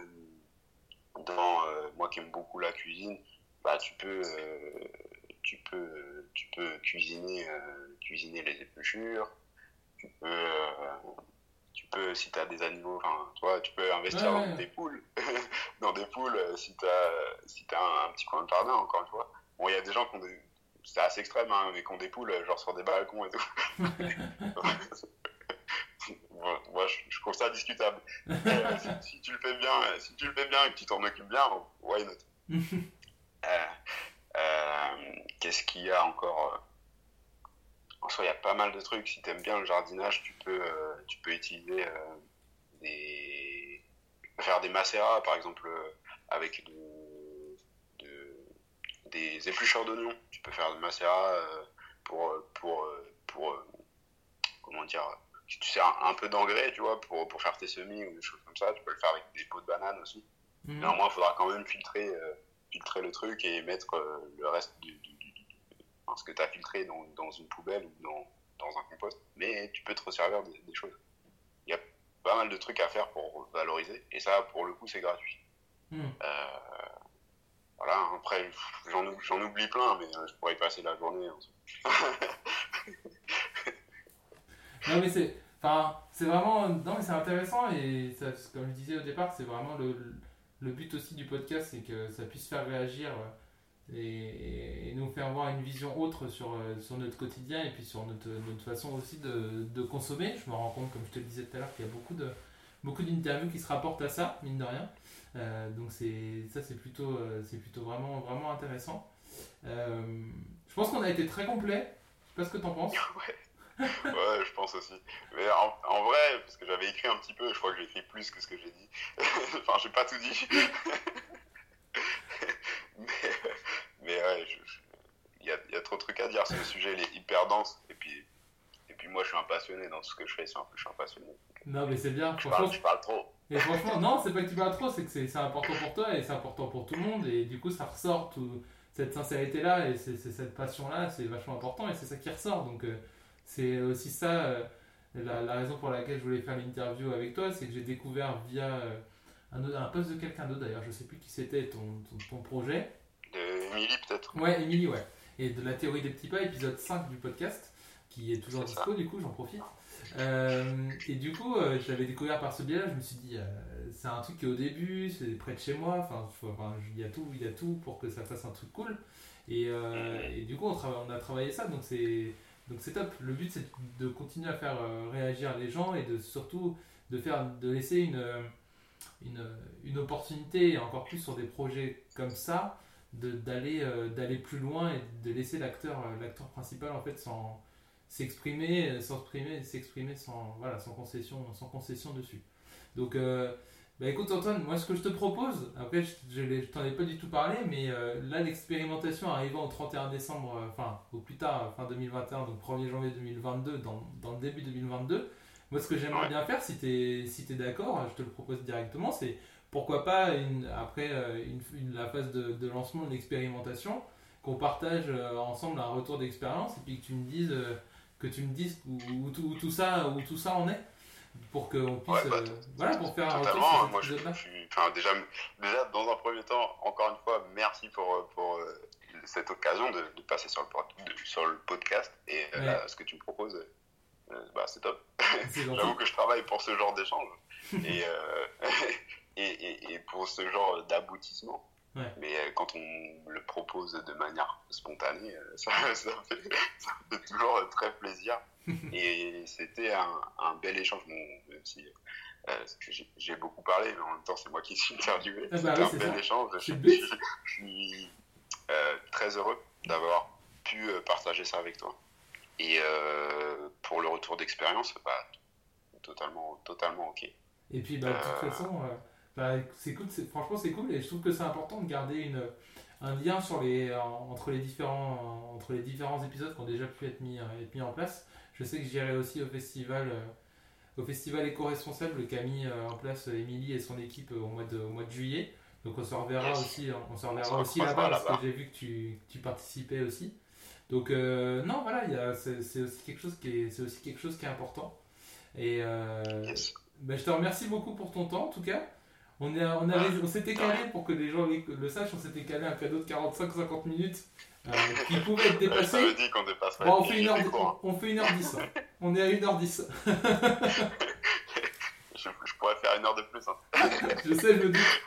dans moi qui aime beaucoup la cuisine, bah tu peux tu peux tu peux cuisiner cuisiner les épluchures, tu peux tu peux, si tu as des animaux, enfin, toi, tu peux investir dans des poules, dans des poules, euh, si tu as, si as un, petit coin de jardin, encore une fois. Bon, il y a des gens qui ont des, c'est assez extrême, hein, mais qui ont des poules, genre sur des balcons et tout. moi, je, trouve ça discutable. Euh, si, tu le fais bien, si tu le fais bien et que tu t'en occupes bien, why not? Euh, qu'est-ce qu'il y a encore? En soi, il y a pas mal de trucs. Si tu aimes bien le jardinage, tu peux, euh, tu peux utiliser euh, des. faire des macérats, par exemple, euh, avec des éplucheurs d'oignons. Tu peux faire des macérats pour, pour, pour, comment dire, si tu sers un, peu d'engrais, tu vois, pour, pour faire tes semis ou des choses comme ça, tu peux le faire avec des pots de banane aussi. Mmh. Néanmoins, il faudra quand même filtrer, filtrer le truc et mettre le reste du ce que tu as filtré dans, dans, une poubelle ou dans, dans, un compost, mais tu peux te resservir des, choses. Il y a pas mal de trucs à faire pour valoriser, et ça, pour le coup, c'est gratuit. Hmm. Euh, voilà, après, j'en oublie plein, mais euh, je pourrais y passer la journée. Hein. non, mais c'est. Enfin, c'est vraiment. Non, mais c'est intéressant, et ça, comme je disais au départ, c'est vraiment le, le, but aussi du podcast, c'est que ça puisse faire réagir. Euh, et, nous faire voir une vision autre sur, euh, sur notre quotidien et puis sur notre, notre façon aussi de, de, consommer. Je me rends compte, comme je te le disais tout à l'heure, qu'il y a beaucoup de beaucoup d'interviews qui se rapportent à ça, mine de rien. Euh, donc c'est ça c'est plutôt euh, c'est plutôt vraiment vraiment intéressant. je pense qu'on a été très complet. Je sais pas ce que tu en penses. Ouais. je pense aussi. Mais en, en vrai, parce que j'avais écrit un petit peu, je crois que j'ai écrit plus que ce que j'ai dit. enfin, j'ai pas tout dit. mais, mais ouais, il y a, y a, trop de trucs à dire. Ce sujet, il est hyper dense. Et puis, et puis moi, je suis un passionné dans tout ce que je fais. C'est un peu, je suis un passionné. Non, mais c'est bien. Je parle, je parle trop. Et franchement, non, c'est pas que tu parles trop, c'est que c'est important pour toi et c'est important pour tout le monde. Et du coup, ça ressort tout, cette sincérité-là et c'est cette passion-là, c'est vachement important et c'est ça qui ressort. Donc, euh, c'est aussi ça, euh, la, la, raison pour laquelle je voulais faire l'interview avec toi, c'est que j'ai découvert via. Euh, un, poste de quelqu'un d'autre d'ailleurs, je sais plus qui c'était ton, ton, projet. Émilie peut-être Ouais, Émilie, ouais. Et de la théorie des petits pas, épisode 5 du podcast, qui est toujours dispo, du coup, j'en profite. Euh, et du coup, euh, je l'avais découvert par ce biais-là, je me suis dit, euh, c'est un truc qui est au début, c'est près de chez moi, enfin, il y a tout, il y a tout pour que ça fasse un truc cool. Et, et du coup, on, on, a travaillé ça, donc c'est donc c'est top. Le but, c'est de continuer à faire réagir les gens et de surtout de faire, de laisser une une, une, opportunité, encore plus sur des projets comme ça, d'aller euh, d'aller plus loin et de laisser l'acteur euh, l'acteur principal en fait sans s'exprimer euh, s'exprimer s'exprimer sans voilà sans concession sans concession dessus. Donc bah écoute Antoine moi ce que je te propose après je, je, t'en ai pas du tout parlé mais là l'expérimentation arrivant au 31 décembre enfin au plus tard fin 2021 donc 1er janvier 2022 dans, dans le début 2022 moi, ce que j'aimerais bien faire, si tu es, si es d'accord, je te le propose directement, c'est pourquoi pas, une, après euh, une, la phase de, lancement de l'expérimentation, qu'on partage euh, ensemble un retour d'expérience et puis que tu me dises, euh, que tu me dises où, tout, ça, où tout ça en est pour qu'on puisse bah, voilà pour faire un retour moi je, enfin, déjà, déjà dans un premier temps encore une fois merci pour, pour cette occasion de, passer sur le, sur le podcast et ce que tu me proposes euh, bah, c'est top. J'avoue que je travaille pour ce genre d'échange et, et, et, pour ce genre d'aboutissement. Mais euh, quand on le propose de manière spontanée, ça, ça, fait, ça fait, toujours très plaisir. et c'était un, un, bel échange, même si que j'ai beaucoup parlé, mais en même temps, c'est moi qui suis interviewé. Ah bah C'était oui, un bel ça. échange. Je, suis- but. je suis euh, très heureux d'avoir pu euh, partager ça avec toi. Et euh, pour le retour d'expérience, bah, totalement, totalement ok. Et puis, bah, de toute Euh. façon, euh, bah, c'est cool, franchement, c'est cool. Et je trouve que c'est important de garder une, un lien sur les, en- entre, les différents, entre les différents épisodes qui ont déjà pu être mis, euh, être mis en place. Je sais que j'irai aussi au festival, euh, au festival éco-responsable qu'a mis euh, en place Émilie et son équipe au mois de, au mois de juillet. Donc on se reverra Yes. aussi, on se reverra aussi là-bas parce que j'ai vu que tu, tu participais aussi. Donc euh, non, voilà, c'est c'est aussi quelque chose qui est, c'est aussi quelque chose qui est important. Et euh, Yes. ben, je te remercie beaucoup pour ton temps en tout cas. On, est, on, avait- on s'était calé pour que les gens le, sachent, on s'était calé un cadeau de 45-50 minutes euh, qui pouvait être dépassé. dit qu'on dépasserait. Bon, on, fait une heure, on, on fait 1h10. hein. On est à 1h10. hein. Je, je pourrais faire une heure de plus. hein. Je sais, je me doute.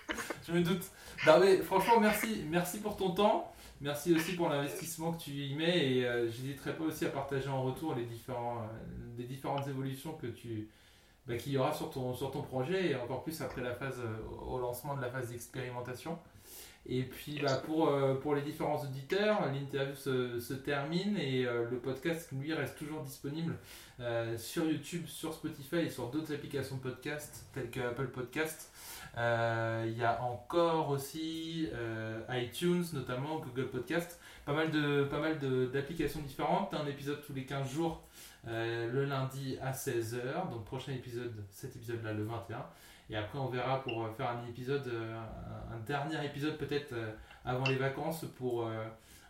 Je me doute. Non, mais franchement, merci, merci pour ton temps. Merci aussi pour l'investissement que tu y mets et euh, j'hésiterai pas aussi à partager en retour les, différents, euh, les différentes évolutions que tu bah, qu'il y aura sur ton, sur ton projet et encore plus après la phase euh, au lancement de la phase d'expérimentation. Et puis bah, pour, euh, pour les différents auditeurs, l'interview se, se termine et euh, le podcast lui reste toujours disponible sur YouTube, sur Spotify et sur d'autres applications de podcast telles que Apple Podcast. Il y a encore aussi iTunes, notamment Google Podcast. Pas mal d'applications différentes. Un épisode tous les 15 jours, euh, le lundi à 16h. Donc prochain épisode, cet épisode-là le 21. Et après on verra pour euh, faire un épisode, euh, un, dernier épisode peut-être avant les vacances pour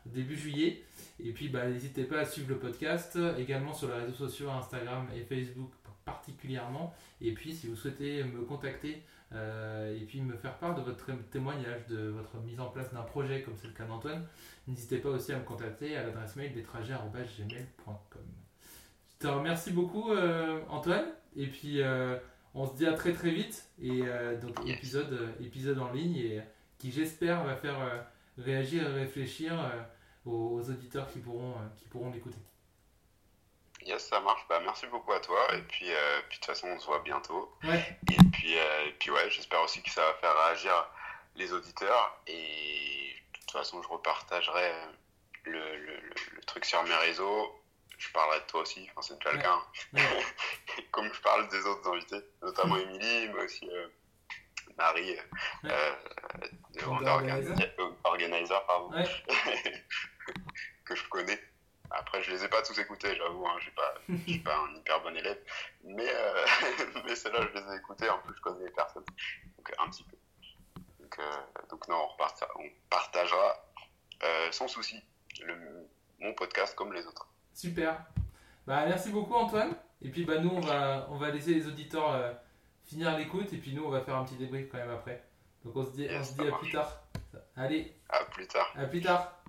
début juillet. Et puis bah, n'hésitez pas à suivre le podcast également sur les réseaux sociaux, Instagram et Facebook particulièrement. Et puis si vous souhaitez me contacter et puis me faire part de votre témoignage, de votre mise en place d'un projet comme c'est le cas d'Antoine, n'hésitez pas aussi à me contacter à l'adresse mail des trajets.gmail.com. Je te remercie beaucoup euh, Antoine et puis euh, on se dit à très très vite et euh, donc Yes. épisode, euh, épisode en ligne et qui j'espère va faire euh, réagir et réfléchir euh, aux, aux auditeurs qui pourront, euh, qui pourront l'écouter. Yes, ça marche. Bah, merci beaucoup à toi. Et puis, euh, puis de toute façon, on se voit bientôt. Ouais, Et puis, euh, et puis ouais, j'espère aussi que ça va faire réagir les auditeurs. Et de toute façon, je repartagerai le, le, le- le truc sur mes réseaux. Je parlerai de toi aussi, enfin, c'est déjà le cas. hein. Comme je parle des autres invités, notamment Émilie, mais aussi euh, Marie, Ouais. euh, de Wonder Organizer. Euh, pardon, que je connais. Après, je les ai pas tous écoutés, j'avoue, hein, je ne suis pas un hyper bon élève, mais, euh, mais ceux-là, je les ai écoutés, en plus, je connais les personnes, donc un petit peu. Donc, euh, donc non, on, reparta- on partagera euh, sans souci le- mon podcast comme les autres. Super. Bah, merci beaucoup Antoine. Et puis bah, nous, on va, on va laisser les auditeurs euh, finir l'écoute et puis nous, on va faire un petit débrief quand même après. Donc on se dit, on se dit à marche. plus tard. Allez, À plus tard. à plus tard.